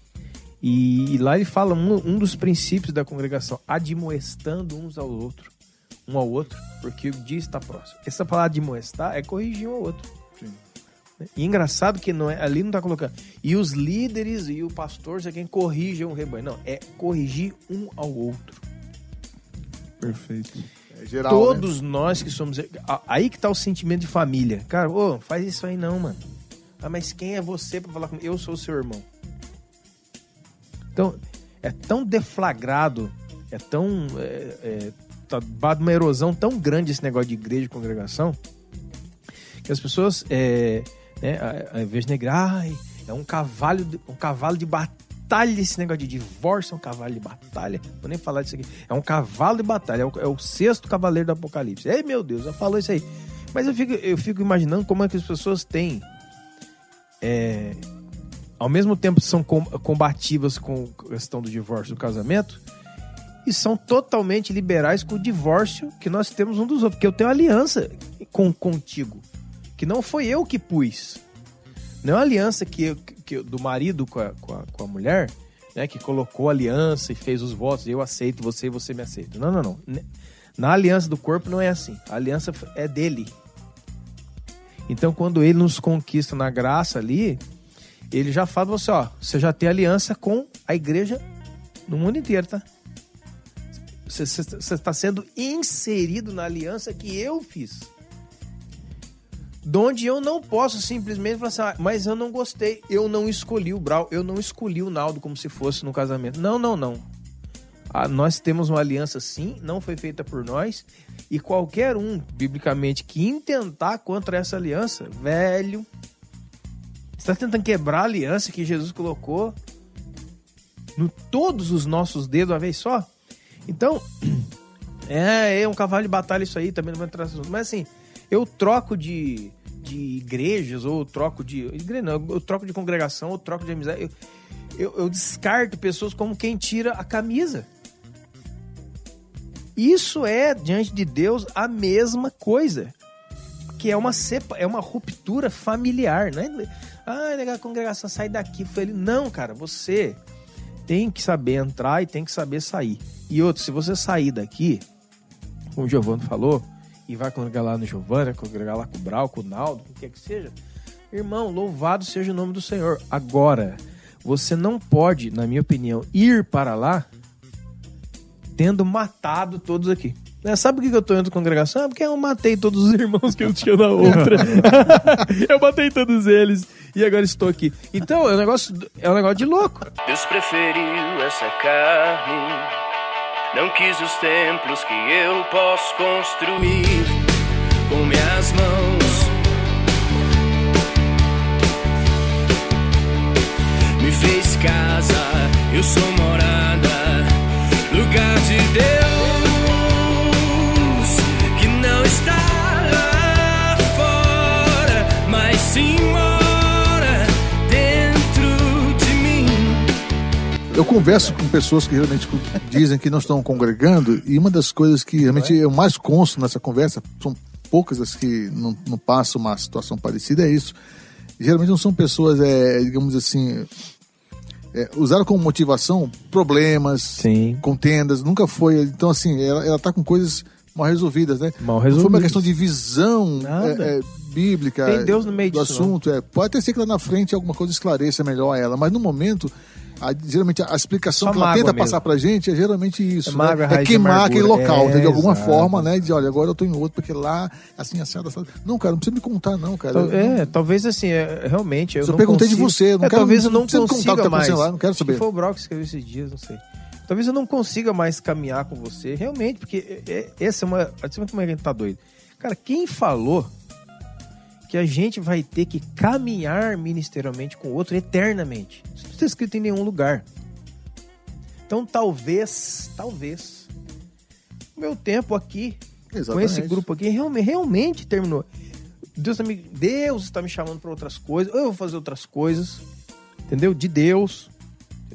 e, e lá ele fala um, um dos princípios da congregação, admoestando uns ao outro, um ao outro, porque o dia está próximo. Essa palavra admoestar é corrigir um ao outro. E engraçado que não é, ali não tá colocando. E os líderes e o pastor é quem corrigem o rebanho. Não, é corrigir um ao outro. Perfeito. É geral. né? Todos nós que somos. Aí que tá o sentimento de família. Cara, ô, faz isso aí não, mano. Ah, mas quem é você pra falar comigo? Eu sou o seu irmão. Então, é tão deflagrado, é tão. É, é, tá dado uma erosão tão grande esse negócio de igreja e congregação, que as pessoas, é, né, ao invés de negar, ai, é um cavalo, um cavalo de batalha esse negócio de divórcio, é um cavalo de batalha. Vou nem falar disso aqui. É um cavalo de batalha, é o, é o sexto cavaleiro do Apocalipse. Ei, meu Deus, já falou isso aí. Mas eu fico, eu fico imaginando como é que as pessoas têm. é, ao mesmo tempo são com- combativas com a questão do divórcio do casamento e são totalmente liberais com o divórcio que nós temos um dos outros. Porque eu tenho aliança com, contigo, que não foi eu que pus. Não é uma aliança que, eu- que do marido com a, com a, com a mulher, né, que colocou a aliança e fez os votos, eu aceito você e você me aceita. Não, não, não. Na aliança do corpo não é assim. A aliança é dele. Então, quando ele nos conquista na graça ali, ele já fala você, ó, você já tem aliança com a igreja no mundo inteiro, tá? Você está sendo inserido na aliança que eu fiz. Donde eu não posso simplesmente falar assim, ah, mas eu não gostei, eu não escolhi o Brau, eu não escolhi o Naldo como se fosse no casamento. Não, não, não. Ah, nós temos uma aliança sim, não foi feita por nós, e qualquer um, biblicamente, que intentar contra essa aliança, velho, está tentando quebrar a aliança que Jesus colocou no todos os nossos dedos uma vez só. Então, é, é um cavalo de batalha isso aí, também não vai entrar. Mas assim, eu troco de, de igrejas, ou troco de. Igreja não, eu troco de congregação, ou troco de amizade. Eu, eu, eu descarto pessoas como quem tira a camisa. Isso é, diante de Deus, a mesma coisa. Que é uma, sepa, é uma ruptura familiar, né? Ah, a congregação sai daqui. Foi ele. Não, cara, você tem que saber entrar e tem que saber sair. E outro, se você sair daqui, como o Giovanni falou, e vai congregar lá no Giovanni, vai congregar lá com o Brau, com o Naldo, o que quer que seja, irmão, louvado seja o nome do Senhor. Agora, você não pode, na minha opinião, ir para lá tendo matado todos aqui. Né, Sabe por que eu tô indo congregação? Ah, porque eu matei todos os irmãos que eu tinha na outra. eu matei todos eles e agora estou aqui. Então, é um negócio, é um negócio de louco. Deus preferiu essa carne, não quis os templos que eu posso construir com minhas mãos. Me fez casa, eu sou morada, Eu converso com pessoas que realmente dizem que não estão congregando e uma das coisas que realmente eu mais consto nessa conversa, são poucas as que não, não passam uma situação parecida, é isso. Geralmente não são pessoas, é, digamos assim, é, usaram como motivação problemas, Sim. contendas, nunca foi. Então, assim, ela, ela tá com coisas mal resolvidas, né? Mal Não foi uma resolvidas. questão de visão é, é, bíblica Tem Deus no meio do disso, não. assunto. É. Pode até ser que lá na frente alguma coisa esclareça melhor ela, mas no momento, a- geralmente a explicação Só que ela tenta mesmo. passar pra gente é geralmente isso. É né? mágoa, de queimar aquele local, né? É, de alguma exato. forma, né? De olha, agora eu tô em outro, porque lá, assim, assado, assado. Não, cara, não precisa me contar, não, cara. Tal- É, talvez assim, é, realmente. Eu, não perguntei de consigo- você, eu não é, quero- Talvez eu não não contar que consiga tá mais. lá, não quero que saber. foi o Brock que escreveu esses dias, não sei. Talvez eu não consiga mais caminhar com você, realmente, porque é- é- essa é uma. Você vê como é que a gente tá doido. Cara, quem falou que a gente vai ter que caminhar ministerialmente com o outro eternamente? Isso não está escrito em nenhum lugar. Então talvez, talvez, o meu tempo aqui com Exatamente. esse grupo aqui realmente, realmente terminou. Deus, tá me, Deus está me chamando para outras coisas, ou eu vou fazer outras coisas, entendeu? De Deus.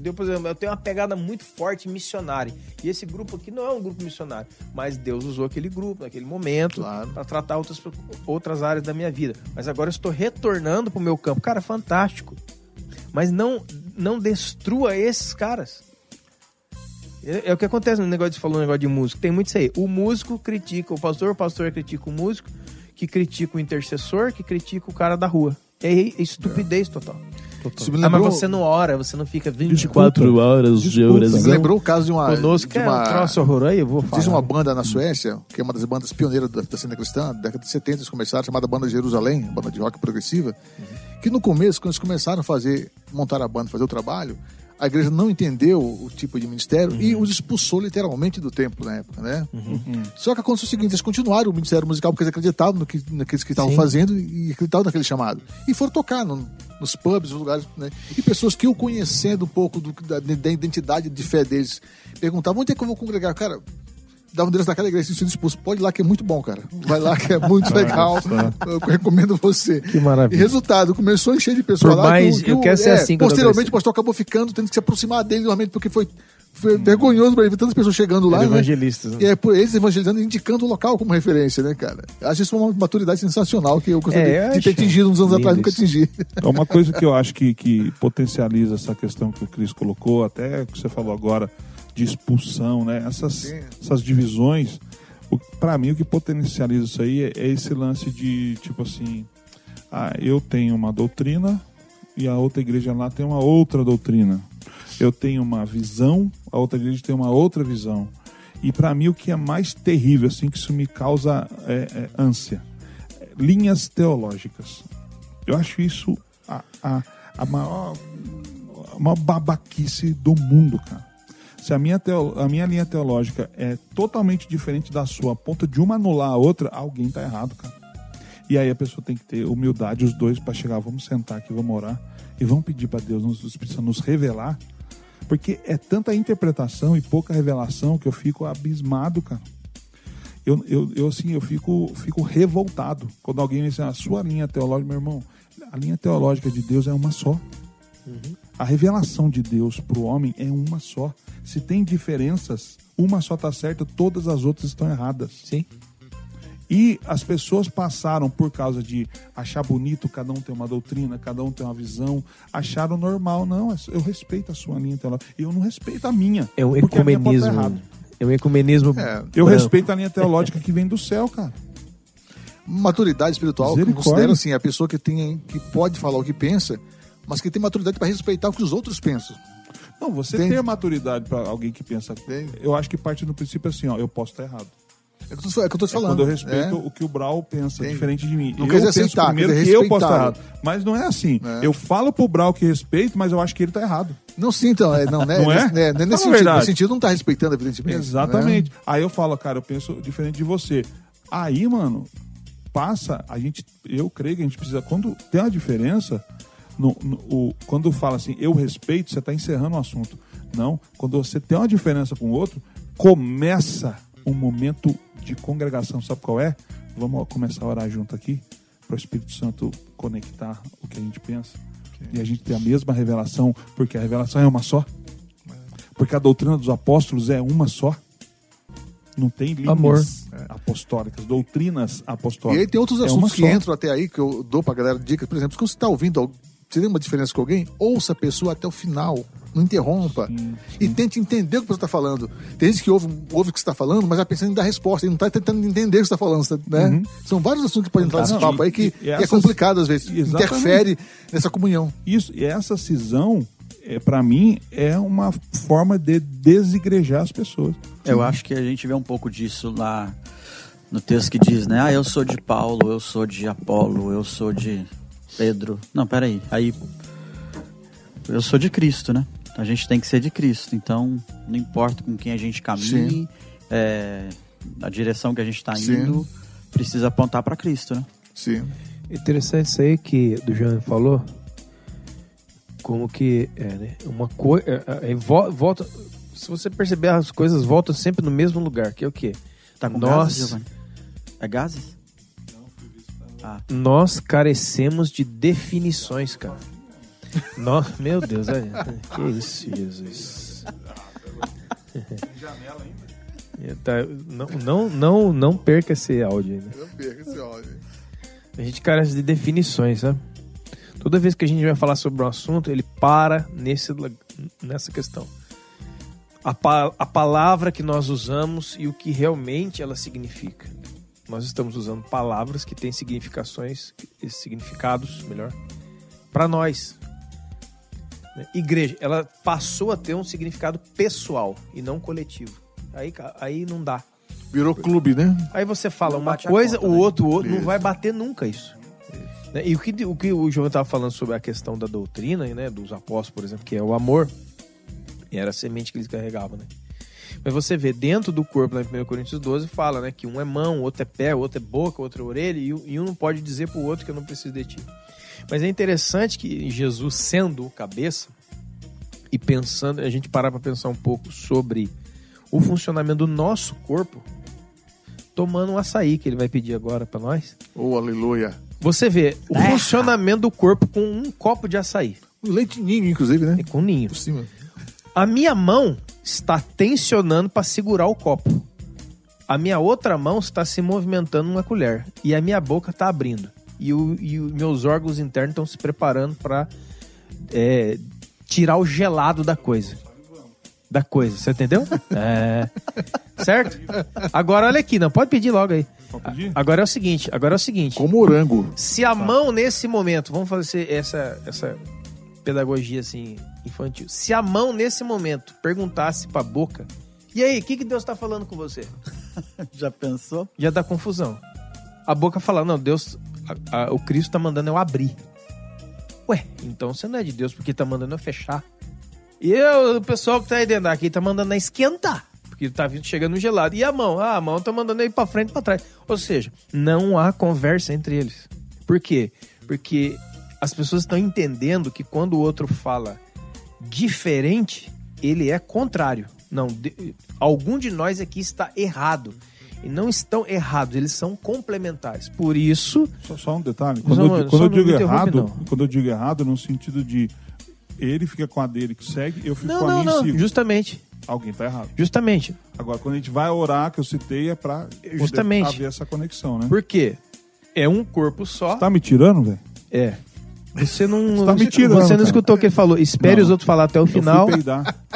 Entendeu? Por exemplo, eu tenho uma pegada muito forte missionária. E esse grupo aqui não é um grupo missionário, mas Deus usou aquele grupo naquele momento Claro. para tratar outras, outras áreas da minha vida. Mas agora eu estou retornando para o meu campo. Cara, fantástico. Mas não, não destrua esses caras. É, é o que acontece no negócio de falou no negócio de músico. Tem muito isso aí. O músico critica o pastor, o pastor critica o músico, que critica o intercessor, que critica o cara da rua. É estupidez total. Isso me Ah, mas lembrou- você não ora, você não fica 24 Desculpa. horas de oração lembrou o caso de uma. conosco. de Que é uma um troço horror aí, eu vou falar. Existe uma banda na Suécia, que é uma das bandas pioneiras da, da cena cristã, da década de 70 eles começaram, chamada Banda Jerusalém, banda de rock progressiva, que no começo, quando eles começaram a fazer, montar a banda, fazer o trabalho, a igreja não entendeu o tipo de ministério e os expulsou literalmente do templo na época, né? Só que aconteceu o seguinte, eles continuaram o ministério musical porque eles acreditavam no que, naqueles que estavam fazendo e acreditavam naquele chamado. E foram tocar no- nos pubs, nos lugares, né? E pessoas que eu conhecendo um pouco do- da, da identidade de fé deles, perguntavam, onde é que eu vou congregar? Cara, dava um endereço daquela igreja, se expulso. Pode ir lá que é muito bom, cara. Vai lá que é muito legal. Eu recomendo você. Que maravilha. E resultado, começou a encher de pessoas Por lá. mais- que, o- que eu o- quero ser é, assim eu Posteriormente, o pastor acabou ficando, tendo que se aproximar dele normalmente, porque foi, foi vergonhoso para ele ver tantas pessoas chegando lá. né? evangelistas. né? E é por eles evangelizando, indicando o local como referência, né, cara? Acho isso uma maturidade sensacional que eu gostaria É, eu de, ter atingido uns anos atrás, nunca atingi. É uma coisa que eu acho que, que potencializa essa questão que o Cris colocou, até que você falou agora de expulsão, né? Essas, Sim. essas divisões, para mim o que potencializa isso aí é, é esse lance de tipo assim, ah, eu tenho uma doutrina e a outra igreja lá tem uma outra doutrina. Eu tenho uma visão, a outra igreja tem uma outra visão. E para mim o que é mais terrível, assim, que isso me causa é, é, ânsia, é linhas teológicas. Eu acho isso a, a, a maior, a maior babaquice do mundo, cara. Se a minha, teo, a minha linha teológica é totalmente diferente da sua, a ponto de uma anular a outra, alguém tá errado, cara. E aí a pessoa tem que ter humildade, os dois, para chegar, vamos sentar aqui, vamos orar e vamos pedir para Deus, nos, nos, revelar. Porque é tanta interpretação e pouca revelação que eu fico abismado, cara. Eu, eu, eu assim, eu fico, fico revoltado quando alguém me diz, a sua linha teológica, meu irmão, a linha teológica de Deus é uma só. A revelação de Deus para o homem é uma só. Se tem diferenças, uma só está certa, todas as outras estão erradas. Sim. E as pessoas passaram por causa de achar bonito, cada um tem uma doutrina, cada um tem uma visão, acharam normal. Não, eu respeito a sua linha teológica. Eu não respeito a minha. É um minha estar ecumenismo. errada. É um ecumenismo. É, Eu branco. respeito a linha teológica que vem do céu, cara. Maturidade espiritual, que eu considero assim, a pessoa que, tem, que pode falar o que pensa, mas que tem maturidade para respeitar o que os outros pensam. Não, você Entende? ter maturidade para alguém que pensa. Entende? Eu acho que parte do princípio assim, ó, eu posso estar errado. É o que eu tô, é que eu tô te É falando. quando eu respeito É. o que o Brau pensa, Entendi. diferente de mim. Não eu quer dizer aceitar, primeiro quer que dizer eu posso estar errado. Mas não é assim. É. Eu falo pro Brau que respeito, mas eu acho que ele tá errado. Não, sim, então, é, não, né? Não é? Nesse, né, Fala nesse a sentido, nesse sentido, não tá respeitando, evidentemente. Exatamente. né? Aí eu falo, cara, eu penso diferente de você. Aí, mano, passa, a gente, eu creio que a gente precisa, quando tem uma diferença, no, no- o, quando fala assim, eu respeito, você tá encerrando o assunto. Não, quando você tem uma diferença com o outro, começa um momento de congregação, sabe qual é? Vamos começar a orar junto aqui, para o Espírito Santo conectar o que a gente pensa. E a gente ter a mesma revelação, porque a revelação é uma só. Porque a doutrina dos apóstolos é uma só. Não tem linhas Amor. apostólicas, doutrinas E apostólicas. aí tem outros É assuntos uma que só. entram até aí, que eu dou pra galera dicas. Por exemplo, quando você tá ouvindo tem uma diferença com alguém, ouça a pessoa até o final. Não interrompa. E tente entender o que você está falando. Tem gente que ouve, ouve o que você está falando, mas já pensando em dar resposta. Ele não está tentando entender o que você está falando. né? São vários assuntos que podem entrar nesse papo aí que, E- que é complicado às vezes. Exatamente. Interfere nessa comunhão. Isso, e essa cisão, é, para mim, é uma forma de desigrejar as pessoas. Eu acho que a gente vê um pouco disso lá no texto que diz, né? Ah, eu sou de Paulo, eu sou de Apolo, eu sou de Pedro. Não, peraí. Aí. Eu sou de Cristo, né? A gente tem que ser de Cristo. Então, não importa com quem a gente caminhe, Sim. é, a direção que a gente está Sim. indo, precisa apontar para Cristo, né? Sim. Interessante isso aí que do Jean falou. Como que é, né? Uma coisa. volta. Se você perceber, as coisas voltam sempre no mesmo lugar, que é o quê? Tá com Nós- gases, Giovanni? É gases? Nós carecemos de definições, cara. Nós, meu Deus, olha. Que isso, Jesus. Tá, não, não, não, não perca esse áudio ainda. Eu perco esse ódio. A gente carece de definições, né? Toda vez que a gente vai falar sobre um assunto, ele para nesse, nessa questão. A, pa- a palavra que nós usamos e o que realmente ela significa. Nós estamos usando palavras que têm significações, significados, melhor, para nós. Né? Igreja, ela passou a ter um significado pessoal e não coletivo. Aí, aí não dá. Virou clube, né? Aí você fala Não uma coisa, conta, o né? outro, o outro não Isso. vai bater nunca isso. Né? E o que, o que o João estava falando sobre a questão da doutrina, né, dos apóstolos, por exemplo, que é o amor, e era a semente que eles carregavam, né? Mas você vê, dentro do corpo, lá em 1 Coríntios 12, fala né, que um é mão, o outro é pé, o outro é boca, o outro é orelha, e, um- não pode dizer pro outro que eu não preciso de ti. Mas é interessante que Jesus, sendo o cabeça, e pensando, a gente parar para pensar um pouco sobre o funcionamento do nosso corpo, tomando um açaí que ele vai pedir agora para nós. Oh, aleluia. Você vê o Terra. funcionamento do corpo com um copo de açaí, Um leite ninho, inclusive, né? e com ninho. Por cima. A minha mão está tensionando para segurar o copo. A minha outra mão está se movimentando uma colher. E a minha boca está abrindo. E, o- e os meus órgãos internos estão se preparando para tirar o gelado da coisa. Da coisa, você entendeu? É. Certo? Agora olha aqui, não pode pedir logo aí. Pode pedir? Agora é o seguinte, agora é o seguinte. Com morango. Se a mão nesse momento, vamos fazer essa, essa pedagogia assim infantil. Se a mão nesse momento perguntasse pra boca, e aí, o que, que Deus tá falando com você? Já pensou? Já dá confusão. A boca fala, não, Deus, a- a- o Cristo tá mandando eu abrir. Ué, então você não é de Deus porque tá mandando eu fechar. E eu, o pessoal que tá aí dentro aqui tá mandando eu esquentar. Porque tá vindo chegando gelado. E a mão? Ah, a mão tá mandando eu ir pra frente e pra trás. Ou seja, não há conversa entre eles. Por quê? Porque as pessoas estão entendendo que quando o outro fala diferente, ele é contrário. Não, de- algum de nós aqui está errado. E não estão errados, eles são complementares. Por isso, Só, só um detalhe. Quando, não- eu, quando eu digo errado, quando eu digo errado, no sentido de ele fica com a dele que segue, eu fico não, com a não, minha não, sigo. justamente, Alguém tá errado. justamente. Agora, quando a gente vai orar, que eu citei, é pra poder Justamente. haver essa conexão, né? Por quê? É um corpo só. Tá me tirando, velho? É. Você não, Você tá me tirando, você não escutou o que ele falou. Espere Não. os outros falar até o final,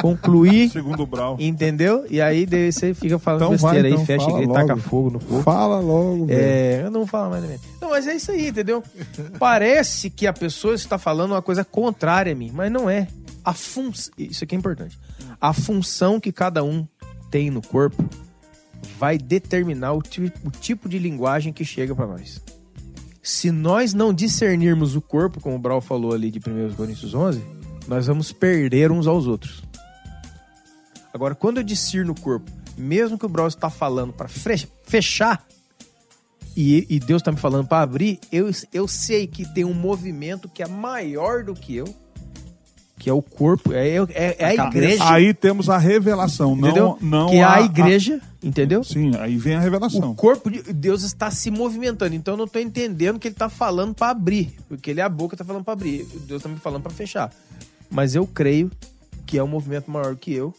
concluir, Segundo brau. entendeu? E aí você fica falando Então vai, besteira então, aí, fecha e taca fogo no fogo. Fala logo, velho. É, eu não falar mais também. Não, mas é isso aí, entendeu? Parece que a pessoa está falando uma coisa contrária a mim, mas não é. A função, isso aqui é importante. A função que cada um tem no corpo vai determinar o, o tipo de linguagem que chega para nós. Se nós não discernirmos o corpo, como o Brau falou ali de 1 Coríntios 11, nós vamos perder uns aos outros. Agora, quando eu discerno o corpo, mesmo que o Brau está falando para fechar, e, e Deus está me falando para abrir, eu, eu sei que tem um movimento que é maior do que eu, que é o corpo, é, é- é a igreja, Aí temos a revelação, entendeu? não, não que é a a igreja, entendeu? Sim, aí vem a revelação. O corpo de Deus está se movimentando, então eu não estou entendendo que ele está falando para abrir, porque ele é a boca que está falando para abrir, Deus está me falando para fechar. Mas eu creio que é um movimento maior que eu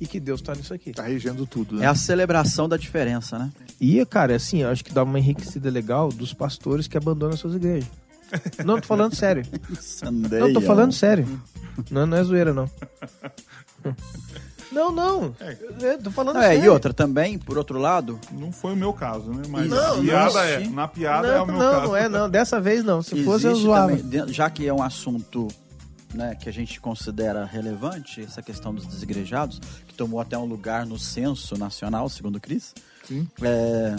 e que Deus está nisso aqui. Tá regendo tudo, né? É a celebração da diferença, né? E, cara, assim, eu acho que dá uma enriquecida legal dos pastores que abandonam suas igrejas. Não, tô falando sério. Não, tô falando sério. Não, não é zoeira, não. Não, não. É, tô falando É, sério. e outra também, por outro lado, Não foi o meu caso, né? Mas Não, na piada não, é. Na piada é Não, o meu não, caso. não é, não. Dessa vez não. Se fosse, eu existe zoava. também, já que é um assunto né, que a gente considera relevante, essa questão dos desigrejados, que tomou até um lugar no censo nacional, segundo o Cris, Sim. é,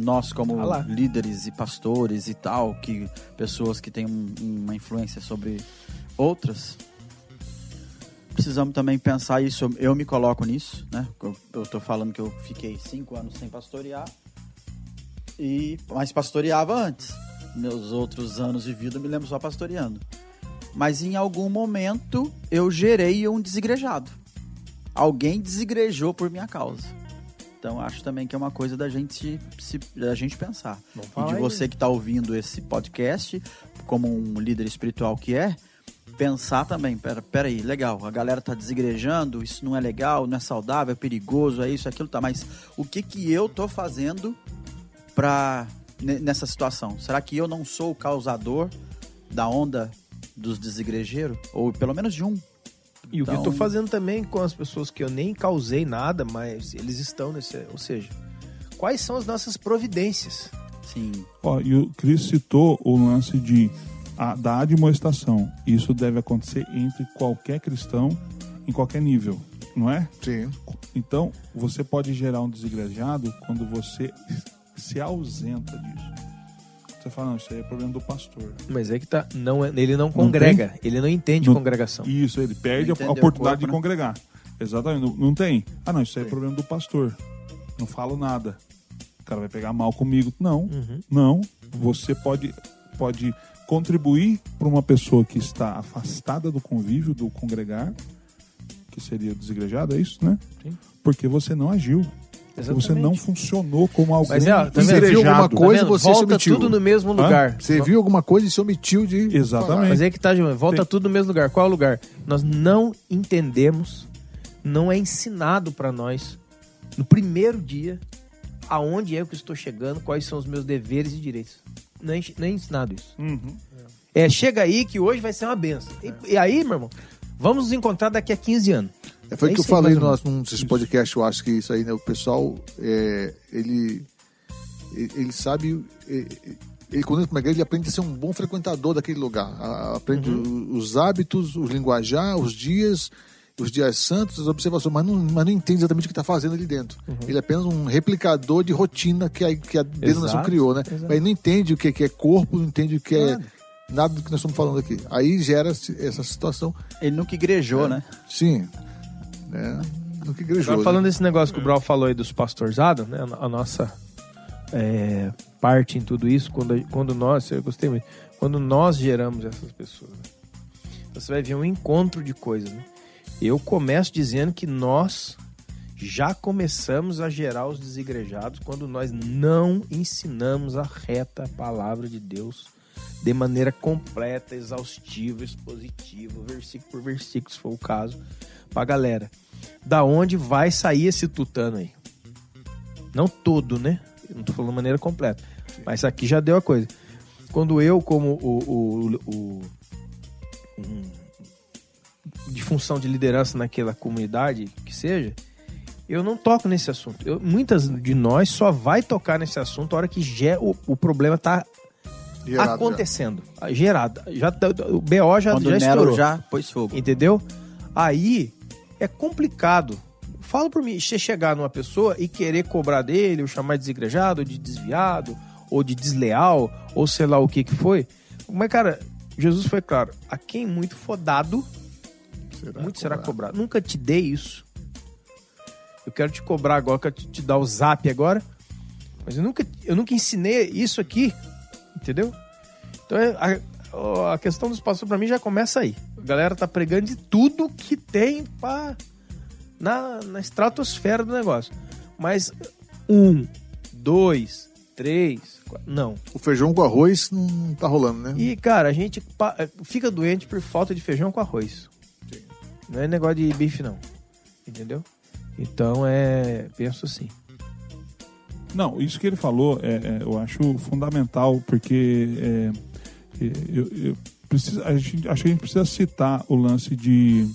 nós como líderes e pastores e tal, que pessoas que têm um- uma influência sobre outras, precisamos também pensar isso. Eu, me coloco nisso, né? Eu, tô falando que eu fiquei cinco anos sem pastorear, e mas pastoreava antes. Meus outros anos de vida eu me lembro só pastoreando. Mas em algum momento eu gerei um desigrejado. Alguém desigrejou por minha causa. Então acho também que é uma coisa da gente se, da gente pensar. E de aí. você que está ouvindo esse podcast, como um líder espiritual que é, pensar também, pera, pera aí, legal, a galera tá desigrejando, isso não é legal, não é saudável, é perigoso, é isso, é aquilo, tá, mas o que que eu tô fazendo pra, ne- nessa situação? Será que eu não sou o causador da onda dos desigrejeiros? Ou pelo menos de um? E o que eu tô Então- fazendo também com as pessoas que eu nem causei nada, mas eles estão nesse. Ou seja, quais são as nossas providências? Sim, Ó, e o Cris citou o lance de a, da admoestação. Isso deve acontecer entre qualquer cristão, em qualquer nível, não é? Sim. Então, você pode gerar um desigrejado quando você se ausenta disso. Você fala, não, isso aí é problema do pastor. Mas é que tá. Não, é- ele não congrega, ele não entende Não- congregação. Isso, ele perde Não a entendeu oportunidade corpo, de né? congregar. Exatamente. Não, não tem? Ah, não, isso aí é problema do pastor. Não falo nada. O cara vai pegar mal comigo. Não, Uhum. não. Você pode, pode contribuir para uma pessoa que está afastada do convívio, do congregar, que seria desigrejado, é isso, né? Sim. Porque você não agiu. Porque você Exatamente. não funcionou como alguém Mas é, ó, tá? Você viu alguma desigrejado. coisa, Tá vendo? você se Volta omitiu. tudo no mesmo lugar. Você viu alguma coisa e se omitiu de. Exatamente. Mas é que tá, Gilmar, volta Tem- tudo no mesmo lugar. Qual é o lugar? Nós não entendemos, não é ensinado pra nós no primeiro dia aonde é que eu estou chegando, quais são os meus deveres e direitos. Não é, não é ensinado isso. Uhum. É, chega aí que hoje vai ser uma benção. E, e aí, meu irmão, vamos nos encontrar daqui a 15 anos. É, foi o Nem que eu falei no nosso, num desses podcasts, eu acho que isso aí, né? O pessoal, é, ele, ele sabe, ele, ele, quando entra numa igreja, ele aprende a ser um bom frequentador daquele lugar. A- Aprende Uhum. os hábitos, os linguajar, os dias, os dias santos, as observações, mas não, mas não entende exatamente o que está fazendo ali dentro. Ele é apenas um replicador de rotina que a, que a denominação criou, né? exato. Mas ele não entende o que, que é corpo, não entende o que é Nada. nada do que nós estamos falando aqui. Aí gera essa situação. ele nunca igrejou, É. né? Sim. Né? No que igrejou, Agora, né? falando desse negócio que o Brau falou aí dos pastorzados, né? A nossa é, parte em tudo isso, quando, quando nós, eu gostei muito, quando nós geramos essas pessoas. né? Você vai ver um encontro de coisas, né? Eu começo dizendo que nós já começamos a gerar os desigrejados quando nós não ensinamos a reta palavra de Deus de maneira completa, exaustiva, expositiva, versículo por versículo, se for o caso, pra galera. Da onde vai sair esse tutano aí? Não todo, né? Eu não tô falando de maneira completa. Mas aqui já deu a coisa. Quando eu, como o, o, o- um- de função de liderança naquela comunidade, que seja, eu não toco nesse assunto. Eu- muitas de nós só vai tocar nesse assunto a hora que já, o, o problema tá Gerado já. acontecendo, gerado. Já, tá- o BO já, Quando já estourou. já pôs fogo. Entendeu? Aí é complicado. Fala por mim, você chegar numa pessoa e querer cobrar dele, ou chamar de desigrejado, ou de desviado, ou de desleal, ou sei lá o que que foi. Mas, cara, Jesus foi claro: a quem muito fodado, Será muito será cobrado. Nunca te dei isso. Eu quero te cobrar agora, quero te, te dar o zap agora. Mas eu nunca, eu nunca ensinei isso aqui. Entendeu? Então é- a, a questão dos pastores pra mim já começa aí. A galera tá pregando de tudo que tem pra, na, na estratosfera do negócio. Mas um, dois, três, quatro, não. O feijão com arroz não tá rolando, né? E, cara, a gente pa- fica doente por falta de feijão com arroz. Não é negócio de bife, não. Entendeu? Então, é... Penso assim. Não, isso que ele falou, é, é, eu acho fundamental, porque é, é, eu, eu preciso, a gente, acho que a gente precisa citar o lance de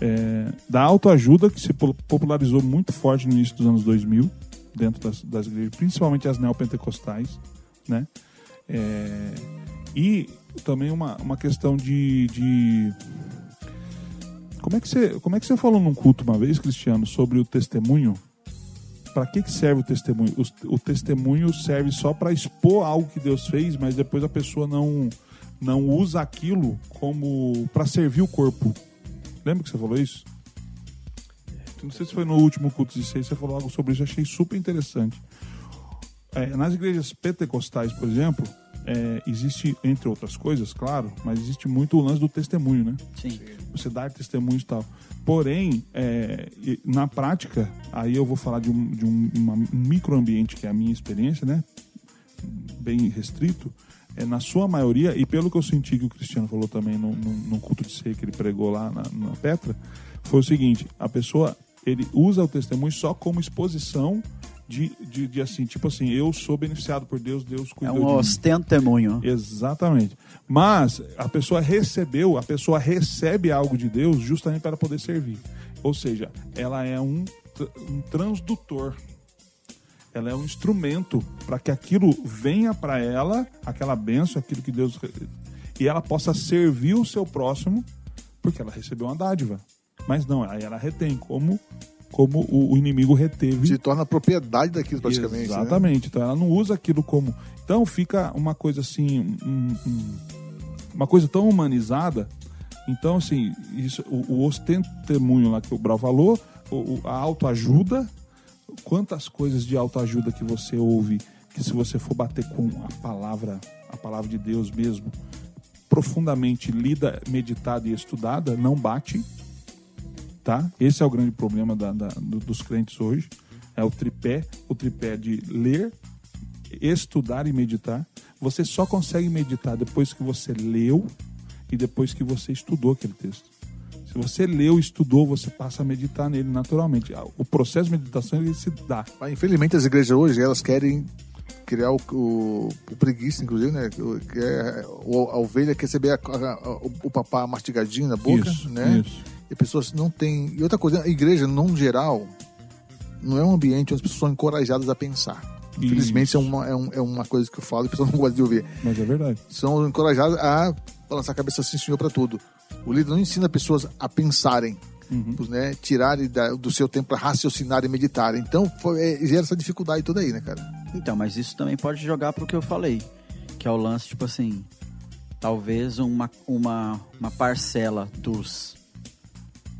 é, da autoajuda, que se po- popularizou muito forte no início dos anos 2000, dentro das, das igrejas, principalmente as neopentecostais, né? É, e também uma, uma questão de, de como é que você como é que você falou num culto uma vez, Cristiano, sobre o testemunho? Para que, que serve o testemunho? O, o testemunho serve só para expor algo que Deus fez, mas depois a pessoa não não usa aquilo como para servir o corpo. Lembra que você falou isso? Não sei se foi no último culto de seis, você falou algo sobre isso, achei super interessante. É, nas igrejas pentecostais, por exemplo, é, existe, entre outras coisas, claro, mas existe muito o lance do testemunho, né? Sim. você dar testemunhos e tal. Porém, é, na prática, aí eu vou falar de um, de um, uma- um microambiente que é a minha experiência, né? Bem restrito. É, na sua maioria, e pelo que eu senti que o Cristiano falou também no, no, no culto de ser que ele pregou lá na, na Petra, foi o seguinte: a pessoa ele usa o testemunho só como exposição de, de, de assim, tipo assim, eu sou beneficiado por Deus, Deus É cuidou um de mim. ostentemunho. Exatamente. Mas a pessoa recebeu, a pessoa recebe algo de Deus justamente para poder servir. Ou seja, ela é um, um transdutor. Ela é um instrumento para que aquilo venha para ela, aquela benção, aquilo que Deus. E ela possa servir o seu próximo, porque ela recebeu uma dádiva. Mas não, aí ela retém, como, como o, o inimigo reteve. Se torna propriedade daquilo praticamente. né? Exatamente. Então ela não usa aquilo como. Então fica uma coisa assim. um- um- uma coisa tão humanizada. Então, assim, isso, o, o ostentemunho lá que o Brau falou, o- a autoajuda, quantas coisas de autoajuda que você ouve, que se você for bater com a palavra, a palavra de Deus mesmo, profundamente lida, meditada e estudada, não bate tá? Esse é o grande problema da- da- do- dos crentes hoje. É o tripé, o tripé de ler, estudar e meditar. Você só consegue meditar depois que você leu e depois que você estudou aquele texto. Se você leu, estudou, você passa a meditar nele naturalmente. O processo de meditação ele se dá. Infelizmente as igrejas hoje elas querem criar o, o, o preguiça, inclusive, né? O- Que é, a ovelha quer receber a- a- o, o papá mastigadinho na boca, Isso, né? isso. E pessoas não têm. E outra coisa, a igreja, no geral, não é um ambiente onde as pessoas são encorajadas a pensar. Infelizmente, isso é uma, é, um- é uma coisa que eu falo e as pessoas não gostam de ouvir. Mas é verdade. São encorajadas a balançar a cabeça assim, senhor, para tudo. O líder não ensina pessoas a pensarem, né? Tirarem da- do seu tempo para raciocinar e meditar. Então, foi- é, gera essa dificuldade toda aí, né, cara? Então, mas isso também pode jogar pro que eu falei. Que é o lance, tipo assim, talvez uma, uma, uma parcela dos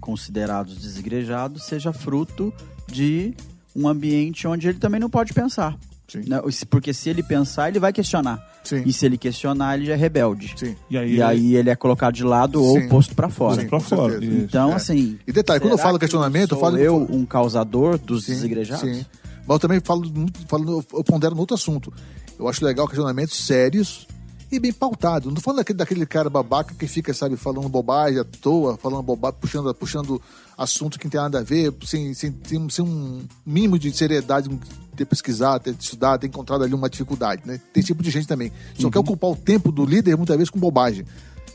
considerados desigrejados seja fruto de um ambiente onde ele também não pode pensar. Sim. Né? Porque se ele pensar, ele vai questionar. Sim. E se ele questionar, ele é rebelde. Sim. E aí, E aí ele é colocado de lado ou Sim. posto pra fora. Sim, pra fora. Então, É. assim. E detalhe, quando eu falo que questionamento, eu sou falo. eu um causador dos Sim, desigrejados? Sim. Mas eu também falo, muito- falo eu pondero no outro assunto. Eu acho legal questionamentos sérios e bem pautados. Não tô falando daquele, daquele cara babaca que fica, sabe, falando bobagem à toa, falando bobagem, puxando, puxando assunto que não tem nada a ver, sem, sem, sem, sem um mínimo de seriedade, ter pesquisado, ter estudado, ter encontrado ali uma dificuldade, né? Tem esse tipo de gente também. Só quer ocupar o tempo do líder, muitas vezes, com bobagem.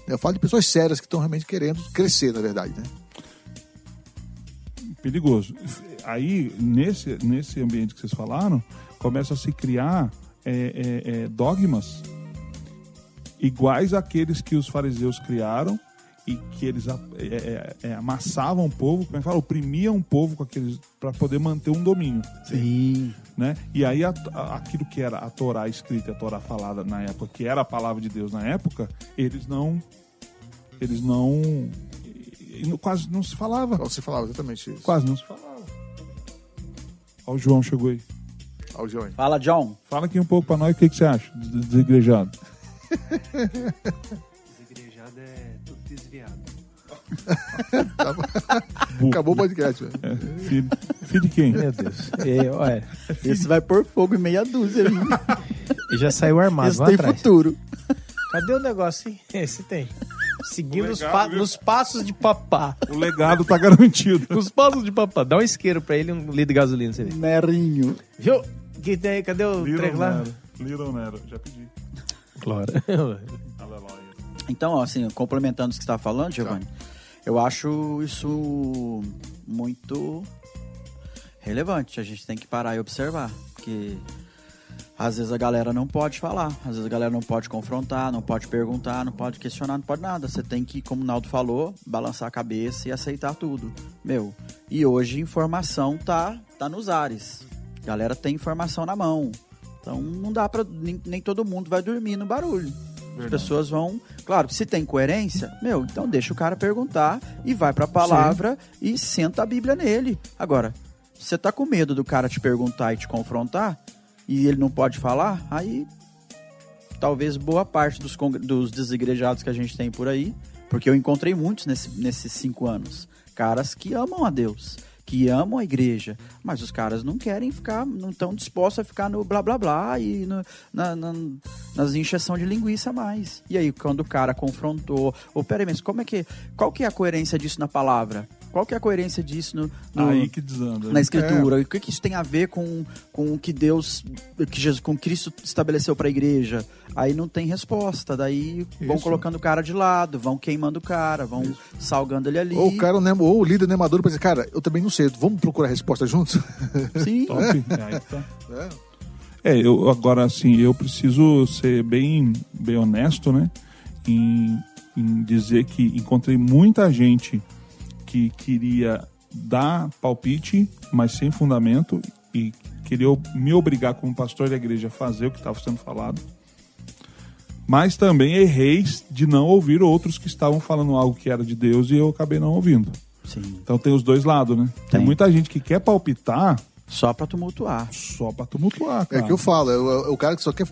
Eu falo de pessoas sérias que estão realmente querendo crescer, na verdade, né? perigoso. Aí, nesse, nesse ambiente que vocês falaram, começa a se criar é, é, é, dogmas iguais àqueles que os fariseus criaram e que eles a- é, é, é, amassavam o povo, como é que fala? Oprimiam o povo com aqueles para poder manter um domínio. Sim. Né? E aí a- a- aquilo que era a Torá escrita, a Torá falada na época, que era a palavra de Deus na época, eles não eles não quase não se falava. Você falava exatamente isso. Quase não se falava. Ó, o João chegou aí. Ao Johnny. Fala, John. Fala aqui um pouco pra nós o que, que você acha de de desigrejado. Desigrejado é tudo desviado. Acabou o podcast. velho. É, filho, filho de quem? Meu Deus. E, olha, Esse vai por fogo em meia dúzia. viu? e já saiu armado Esse lá tem atrás. futuro. Cadê o negócio, hein? Esse tem. Seguindo O os legado, pa- viu? nos passos de papá. O legado tá garantido. Nos passos de papá. Dá um isqueiro pra ele e um litro de gasolina, você vê. Merinho. Viu? que tem aí? Cadê o Little treco lá? Nero. Little Nero, já pedi. Aleluia. Então, assim, complementando o que você está falando, Giovanni, eu acho isso muito relevante. A gente tem que parar e observar. Porque às vezes a galera não pode falar, às vezes a galera não pode confrontar, não pode perguntar, não pode questionar, não pode nada. Você tem que, como o Naldo falou, balançar a cabeça e aceitar tudo. Meu, e hoje informação tá, tá nos ares. A galera tem informação na mão. Então não dá pra. Nem, nem todo mundo vai dormir no barulho. As pessoas vão. Claro, se tem coerência, meu, então deixa o cara perguntar e vai pra palavra e senta a Bíblia nele. Agora, se você tá com medo do cara te perguntar e te confrontar e ele não pode falar, aí talvez boa parte dos, dos desigrejados que a gente tem por aí, porque eu encontrei muitos nesse- nesses cinco anos, caras que amam a Deus, que amam a igreja, mas os caras não querem ficar, não estão dispostos a ficar no blá blá blá e no- na, na- nas injeção de linguiça mais. E aí, quando o cara confrontou, ô, peraí, mas como é que, qual que é a coerência disso na palavra? Qual que é a coerência disso no, no- Aí que desanda. na escritura. E O que, que isso tem a ver com, com o que Deus, que Jesus, com Cristo estabeleceu para a igreja? Aí não tem resposta. Daí vão Isso. colocando o cara de lado, vão queimando o cara, vão salgando ele ali. Ou o cara, né, ou o líder né, maduro pra dizer, cara, eu também não sei, vamos procurar a resposta juntos? Sim. Top. É, aí tá. É, eu agora assim, eu preciso ser bem, bem honesto, né? Em, em dizer que encontrei muita gente que queria dar palpite, mas sem fundamento, e queria me obrigar como pastor da igreja a fazer o que estava sendo falado. Mas também errei de não ouvir outros que estavam falando algo que era de Deus e eu acabei não ouvindo. Sim. Então tem os dois lados, né? Tem, Tem. muita gente que quer palpitar Só para tumultuar. só pra tumultuar, É cara. o que eu falo, é o, é o cara que só quer,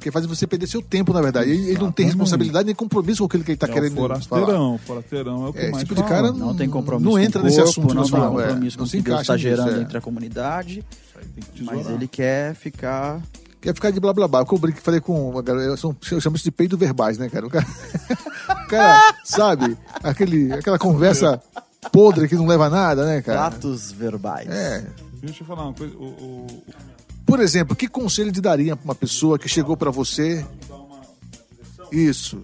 quer fazer você perder seu tempo, na verdade. Ele, ele não tem responsabilidade nem compromisso com aquilo que ele tá é querendo o falar. forasteirão. Forasteirão é o que É, esse mais tipo de fala. cara Não tem compromisso Não com entra o nesse corpo, assunto que não nós tem falamos, é. compromisso com Não o se que Deus nisso, gerando é. entre a comunidade, Isso aí tem que mas ele quer ficar... Quer ficar de blá blá blá. Eu brinco, falei com uma galera, eu, chamo isso de peido verbais, né, cara? O cara, o cara, sabe, aquele, aquela conversa podre que não leva a nada, né, cara? Tratos verbais. É. Deixa eu falar uma coisa. O, o- Por exemplo, que conselho de daria pra uma pessoa que chegou pra você? Isso.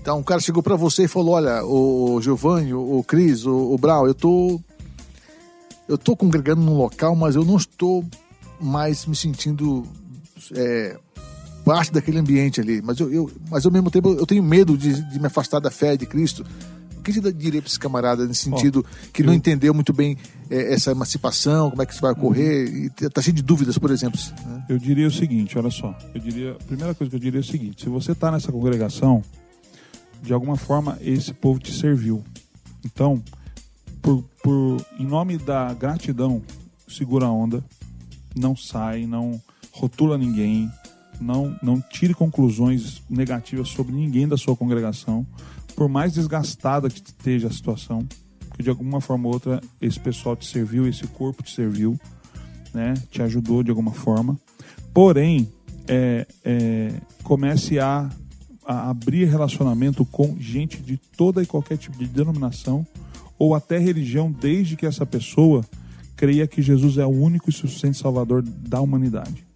Então, um cara chegou pra você e falou: Olha, o Giovanni, o Cris, o, o Brau, eu tô. Eu tô congregando num local, mas eu não estou mais me sentindo é, parte daquele ambiente ali. Mas, eu, eu- mas ao mesmo tempo eu tenho medo de, de me afastar da fé de Cristo. O que você diria pra esse camarada nesse sentido que não entendeu muito bem é, essa emancipação, como é que isso vai ocorrer, e tá cheio de dúvidas, por exemplo? né? eu diria o seguinte: olha só. Eu diria, a primeira coisa que eu diria é o seguinte: se você está nessa congregação, de alguma forma esse povo te serviu. Então, por, por, em nome da gratidão, segura a onda, não sai, não rotula ninguém, não, não tire conclusões negativas sobre ninguém da sua congregação, por mais desgastada que esteja a situação, que de alguma forma ou outra esse pessoal te serviu, esse corpo te serviu, né, te ajudou de alguma forma. Porém, é, é, comece a, a abrir relacionamento com gente de toda e qualquer tipo de denominação ou até religião, desde que essa pessoa creia que Jesus é o único e suficiente Salvador da humanidade.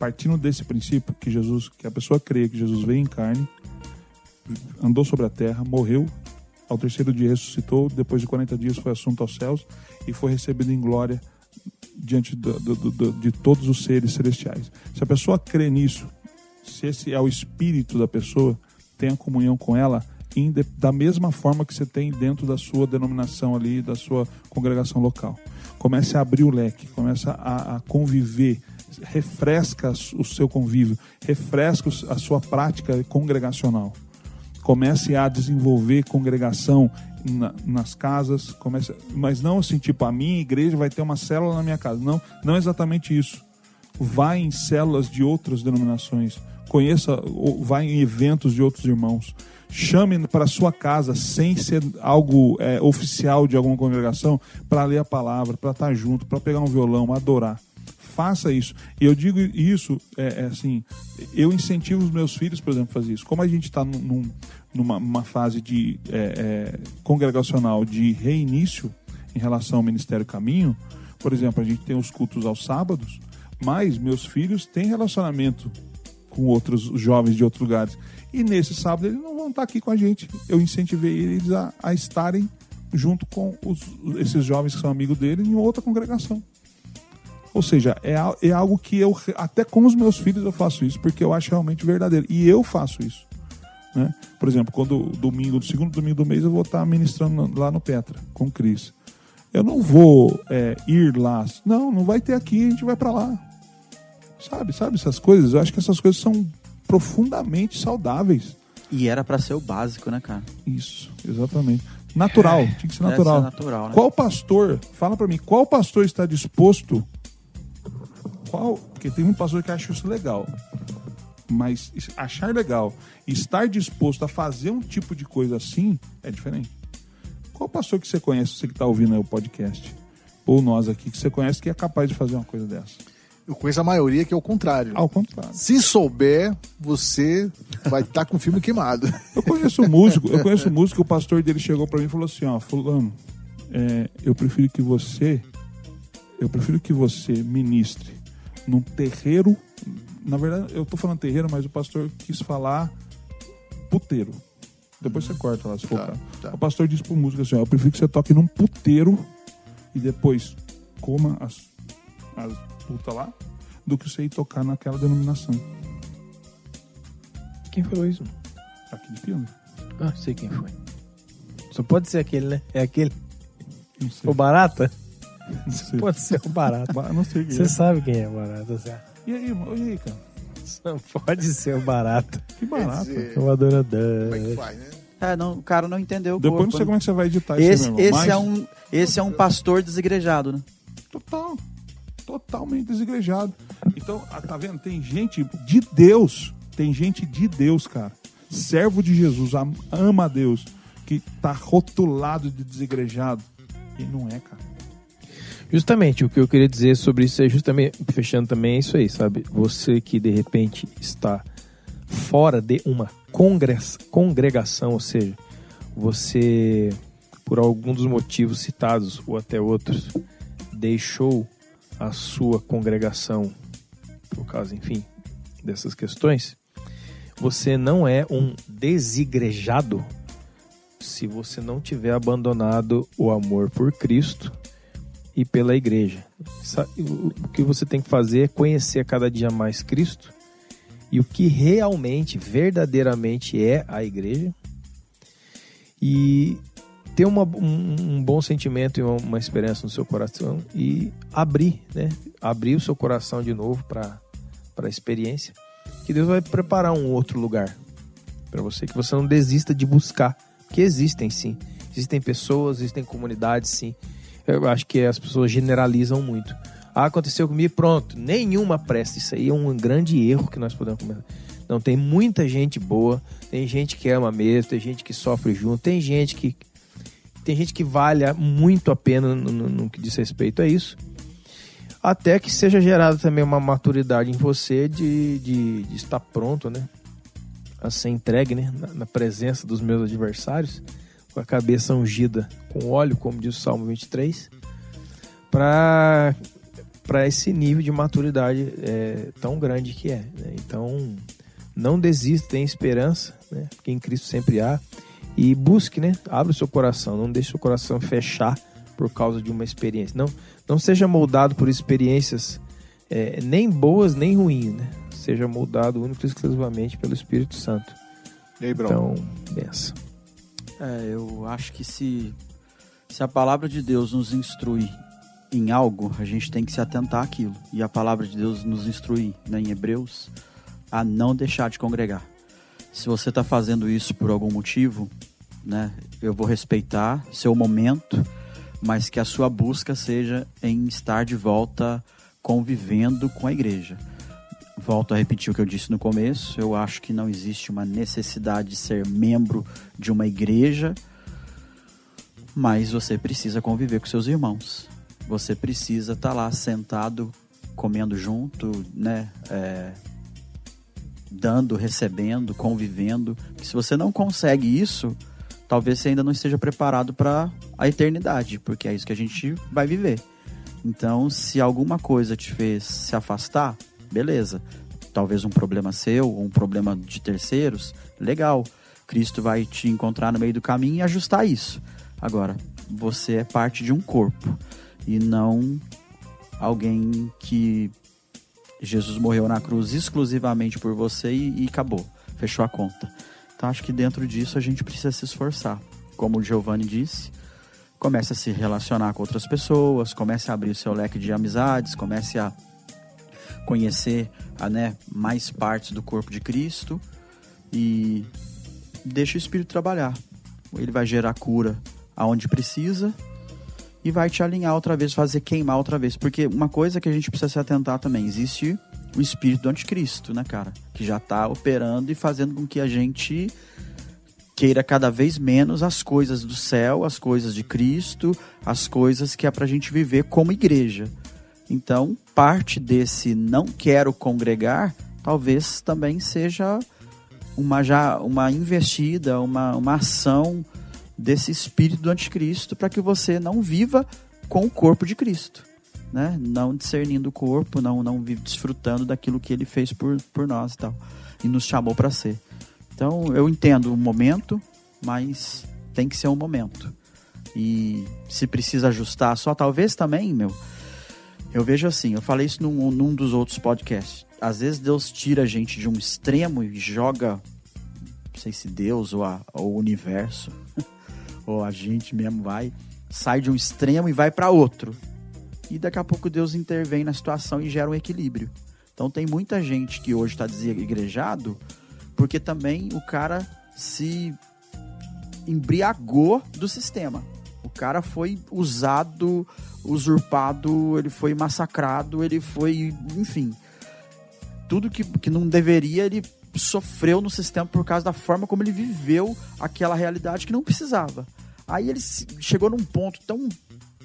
Partindo desse princípio que Jesus, que a pessoa creia que Jesus veio em carne, andou sobre a terra, morreu, ao terceiro dia ressuscitou, depois de 40 dias foi assunto aos céus e foi recebido em glória diante do- do- do- de todos os seres celestiais. Se a pessoa crê nisso, se esse é o espírito da pessoa, tenha comunhão com ela da mesma forma que você tem dentro da sua denominação ali, da sua congregação local. Comece a abrir o leque, comece a, a conviver, refresca o seu convívio, refresca a sua prática congregacional comece a desenvolver congregação na- nas casas, comece, mas não assim, tipo, a minha igreja vai ter uma célula na minha casa. Não, não é exatamente isso. Vá em células de outras denominações, conheça, vá em eventos de outros irmãos. Chame para sua casa, sem ser algo é, oficial de alguma congregação, para ler a palavra, para estar junto, para pegar um violão, adorar faça isso. E eu digo isso, é, é assim, eu incentivo os meus filhos, por exemplo, a fazer isso. Como a gente está num, numa fase de é, é, congregacional de reinício em relação ao Ministério Caminho, por exemplo, a gente tem os cultos aos sábados, Mas meus filhos têm relacionamento com outros jovens de outros lugares. E nesse sábado eles não vão estar aqui com a gente. Eu incentivei eles a, a estarem junto com os- esses jovens que são amigos dele em outra congregação. Ou seja, é, é algo que eu, até com os meus filhos eu faço isso, porque eu acho realmente verdadeiro. E eu faço isso. Né? Por exemplo, quando domingo, do segundo domingo do mês, eu vou estar ministrando lá no Petra, com o Cris. Eu não vou é, ir lá. Não, não vai ter aqui, a gente vai para lá. Sabe, sabe essas coisas? Eu acho que essas coisas são profundamente saudáveis. E era pra ser o básico, né, cara? Isso, exatamente. Natural, tinha que ser natural. ser natural, né? Qual pastor, fala pra mim, qual pastor está disposto? Qual, porque tem um pastor que acha isso legal. Mas achar legal, e estar disposto a fazer um tipo de coisa assim é diferente. Qual pastor que você conhece, você que está ouvindo aí o podcast? Ou nós aqui, que você conhece que é capaz de fazer uma coisa dessa? Eu conheço a maioria que é o contrário. Ao contrário. Se souber, você vai estar com o filme queimado. Eu conheço um músico, eu conheço um músico, o pastor dele chegou pra mim e falou assim, ó, fulano, é, eu prefiro que você, eu prefiro que você ministre num terreiro, na verdade eu tô falando terreiro, mas o pastor quis falar puteiro. Depois você corta lá, se for Tá, tá. O pastor disse pro músico assim, ó, eu prefiro que você toque num puteiro e depois coma as, as putas lá, do que você ir tocar naquela denominação. Quem falou isso? Aqui de Piano. Ah, sei quem foi. Só pode ser aquele, né? É aquele. Não sei. O Barata? Não. Pode ser o Barata. Ba- Não sei quem Você é. sabe quem é o Barata, Zé. E aí, mano? e aí, cara? Não pode ser o Barata. Que barato. dizer, É o adorador. Como é que faz, né? É, não, o cara não entendeu o Depois corpo, não sei né? como é que você vai editar isso, Esse, aí, meu irmão. esse, Mas, é um, esse é um pastor desigrejado, né? Total. Totalmente desigrejado. Então, ah, tá vendo? Tem gente de Deus. Tem gente de Deus, cara. Servo de Jesus, am- ama a Deus. Que tá rotulado de desigrejado. E não é, cara. Justamente, o que eu queria dizer sobre isso é justamente, fechando também, é isso aí, sabe? Você que de repente está fora de uma congregação, ou seja, você, por algum dos motivos citados ou até outros, deixou a sua congregação, por causa, enfim, dessas questões, você não é um desigrejado se você não tiver abandonado o amor por Cristo e pela igreja. O que você tem que fazer é conhecer cada dia mais Cristo e o que realmente, verdadeiramente é a igreja e ter uma- um, um bom sentimento e uma, uma esperança no seu coração e abrir, né? Abrir o seu coração de novo para a experiência, que Deus vai preparar um outro lugar para você, que você não desista de buscar, que existem sim. Existem pessoas, existem comunidades sim. Eu acho que as pessoas generalizam muito. Ah, aconteceu comigo, pronto. Nenhuma presta. Isso aí é um grande erro que nós podemos começar. Não, tem muita gente boa, tem gente que ama mesmo, tem gente que sofre junto, tem gente que tem gente que vale muito a pena no, no- no que diz respeito a isso. Até que seja gerada também uma maturidade em você de, de, de estar pronto, né? A ser entregue, né? Na, na presença dos meus adversários, com a cabeça ungida com óleo, como diz o Salmo 23, para para esse nível de maturidade é, tão grande que é. né? Então, não desista, tenha esperança, né? porque em Cristo sempre há. E busque, né? Abra o seu coração, não deixe o seu coração fechar por causa de uma experiência. Não, não seja moldado por experiências é, nem boas nem ruins, né? Seja moldado único e exclusivamente pelo Espírito Santo. E aí, Brau? Então, benção. É, eu acho que se, se a palavra de Deus nos instrui em algo, a gente tem que se atentar àquilo. E a palavra de Deus nos instrui né, em Hebreus a não deixar de congregar. Se você está fazendo isso por algum motivo, né, eu vou respeitar seu momento, mas que a sua busca seja em estar de volta convivendo com a igreja. Volto a repetir o que eu disse no começo. Eu acho que não existe uma necessidade de ser membro de uma igreja, mas você precisa conviver com seus irmãos. Você precisa estar lá sentado, comendo junto, né? É, dando, recebendo, convivendo. Se você não consegue isso, talvez você ainda não esteja preparado para a eternidade, porque é isso que a gente vai viver. Então, se alguma coisa te fez se afastar, beleza. Talvez um problema seu ou um problema de terceiros, legal. Cristo vai te encontrar no meio do caminho e ajustar isso. Agora, você é parte de um corpo e não alguém que Jesus morreu na cruz exclusivamente por você e, e acabou, fechou a conta. Então acho que dentro disso a gente precisa se esforçar. Como o Giovanni disse, comece a se relacionar com outras pessoas, comece a abrir o seu leque de amizades, comece a conhecer né, mais partes do corpo de Cristo e deixe o Espírito trabalhar. Ele vai gerar cura aonde precisa e vai te alinhar outra vez, fazer queimar outra vez. Porque uma coisa que a gente precisa se atentar também, existe o espírito do anticristo, né, cara? Que já tá operando e fazendo com que a gente queira cada vez menos as coisas do céu, as coisas de Cristo, as coisas que é pra gente viver como igreja. Então, parte desse não quero congregar, talvez também seja uma já uma investida, uma, uma ação desse espírito do anticristo para que você não viva com o corpo de Cristo, né? Não discernindo o corpo, não não desfrutando daquilo que ele fez por, por nós e tal, e nos chamou para ser. Então, eu entendo o momento, mas tem que ser um momento. E se precisa ajustar só, talvez também, meu. Eu vejo assim, eu falei isso num, num dos outros podcasts. Às vezes Deus tira a gente de um extremo e joga, não sei se Deus ou, a, ou o universo, ou a gente mesmo vai, sai de um extremo e vai para outro. E daqui a pouco Deus intervém na situação e gera um equilíbrio. Então tem muita gente que hoje está desigrejado porque também o cara se embriagou do sistema. O cara foi usado, usurpado, ele foi massacrado, ele foi, enfim, tudo que, que não deveria, ele sofreu no sistema por causa da forma como ele viveu aquela realidade que não precisava. Aí ele chegou num ponto tão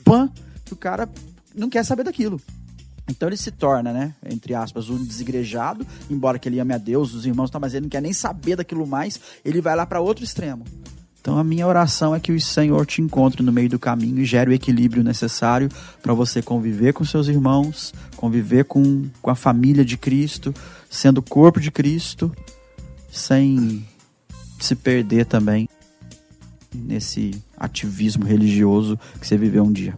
pan que o cara não quer saber daquilo. Então ele se torna, né, entre aspas, um desigrejado, embora que ele ame a Deus, os irmãos, tá, mas ele não quer nem saber daquilo mais, ele vai lá para outro extremo. Então a minha oração é que o Senhor te encontre no meio do caminho e gere o equilíbrio necessário para você conviver com seus irmãos, conviver com, com a família de Cristo, sendo o corpo de Cristo, sem se perder também nesse ativismo religioso que você viveu um dia.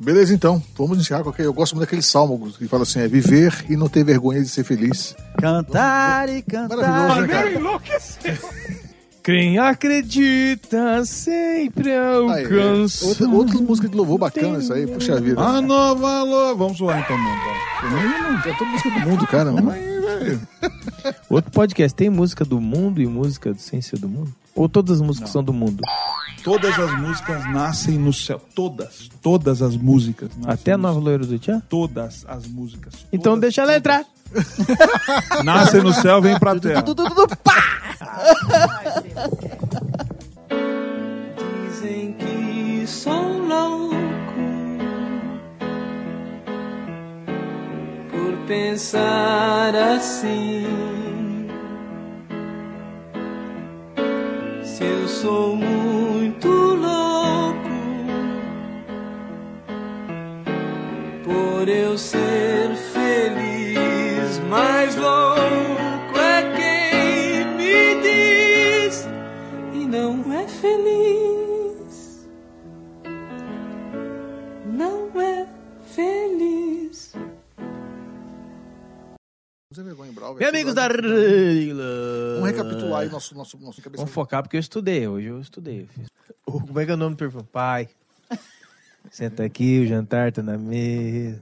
Beleza, então. Vamos encerrar com aquele. Eu gosto muito daquele salmo que fala assim: é viver e não ter vergonha de ser feliz. Cantar e cantar. né, cara? Quem acredita sempre alcança. é, outra, outra música de louvor bacana, isso aí. Puxa vida. Ah, não, valor. Vamos lá então, mano. É toda música do mundo, cara. Mano. Velho. Outro podcast tem música do mundo e música sem ser do mundo? Ou todas as músicas são do mundo? Todas as músicas nascem no céu. Todas. Todas as músicas. nascem Até a no Nova. Loira do Tchan? Todas as músicas. Então Todas, deixa ela entrar. Nascem no céu, vem pra terra. Dizem que sou louco por pensar assim. Se eu sou muito louco por eu ser feliz, mais louco é quem me diz e não é feliz. Não é feliz. Sem vergonha, Meus velho. amigos da Vamos Regla. recapitular aí nosso, nosso, nosso cabeça. Vamos focar porque eu estudei. Hoje eu estudei. eu Como é que é o nome do perfume? Pai. Senta aqui, o jantar tá na mesa.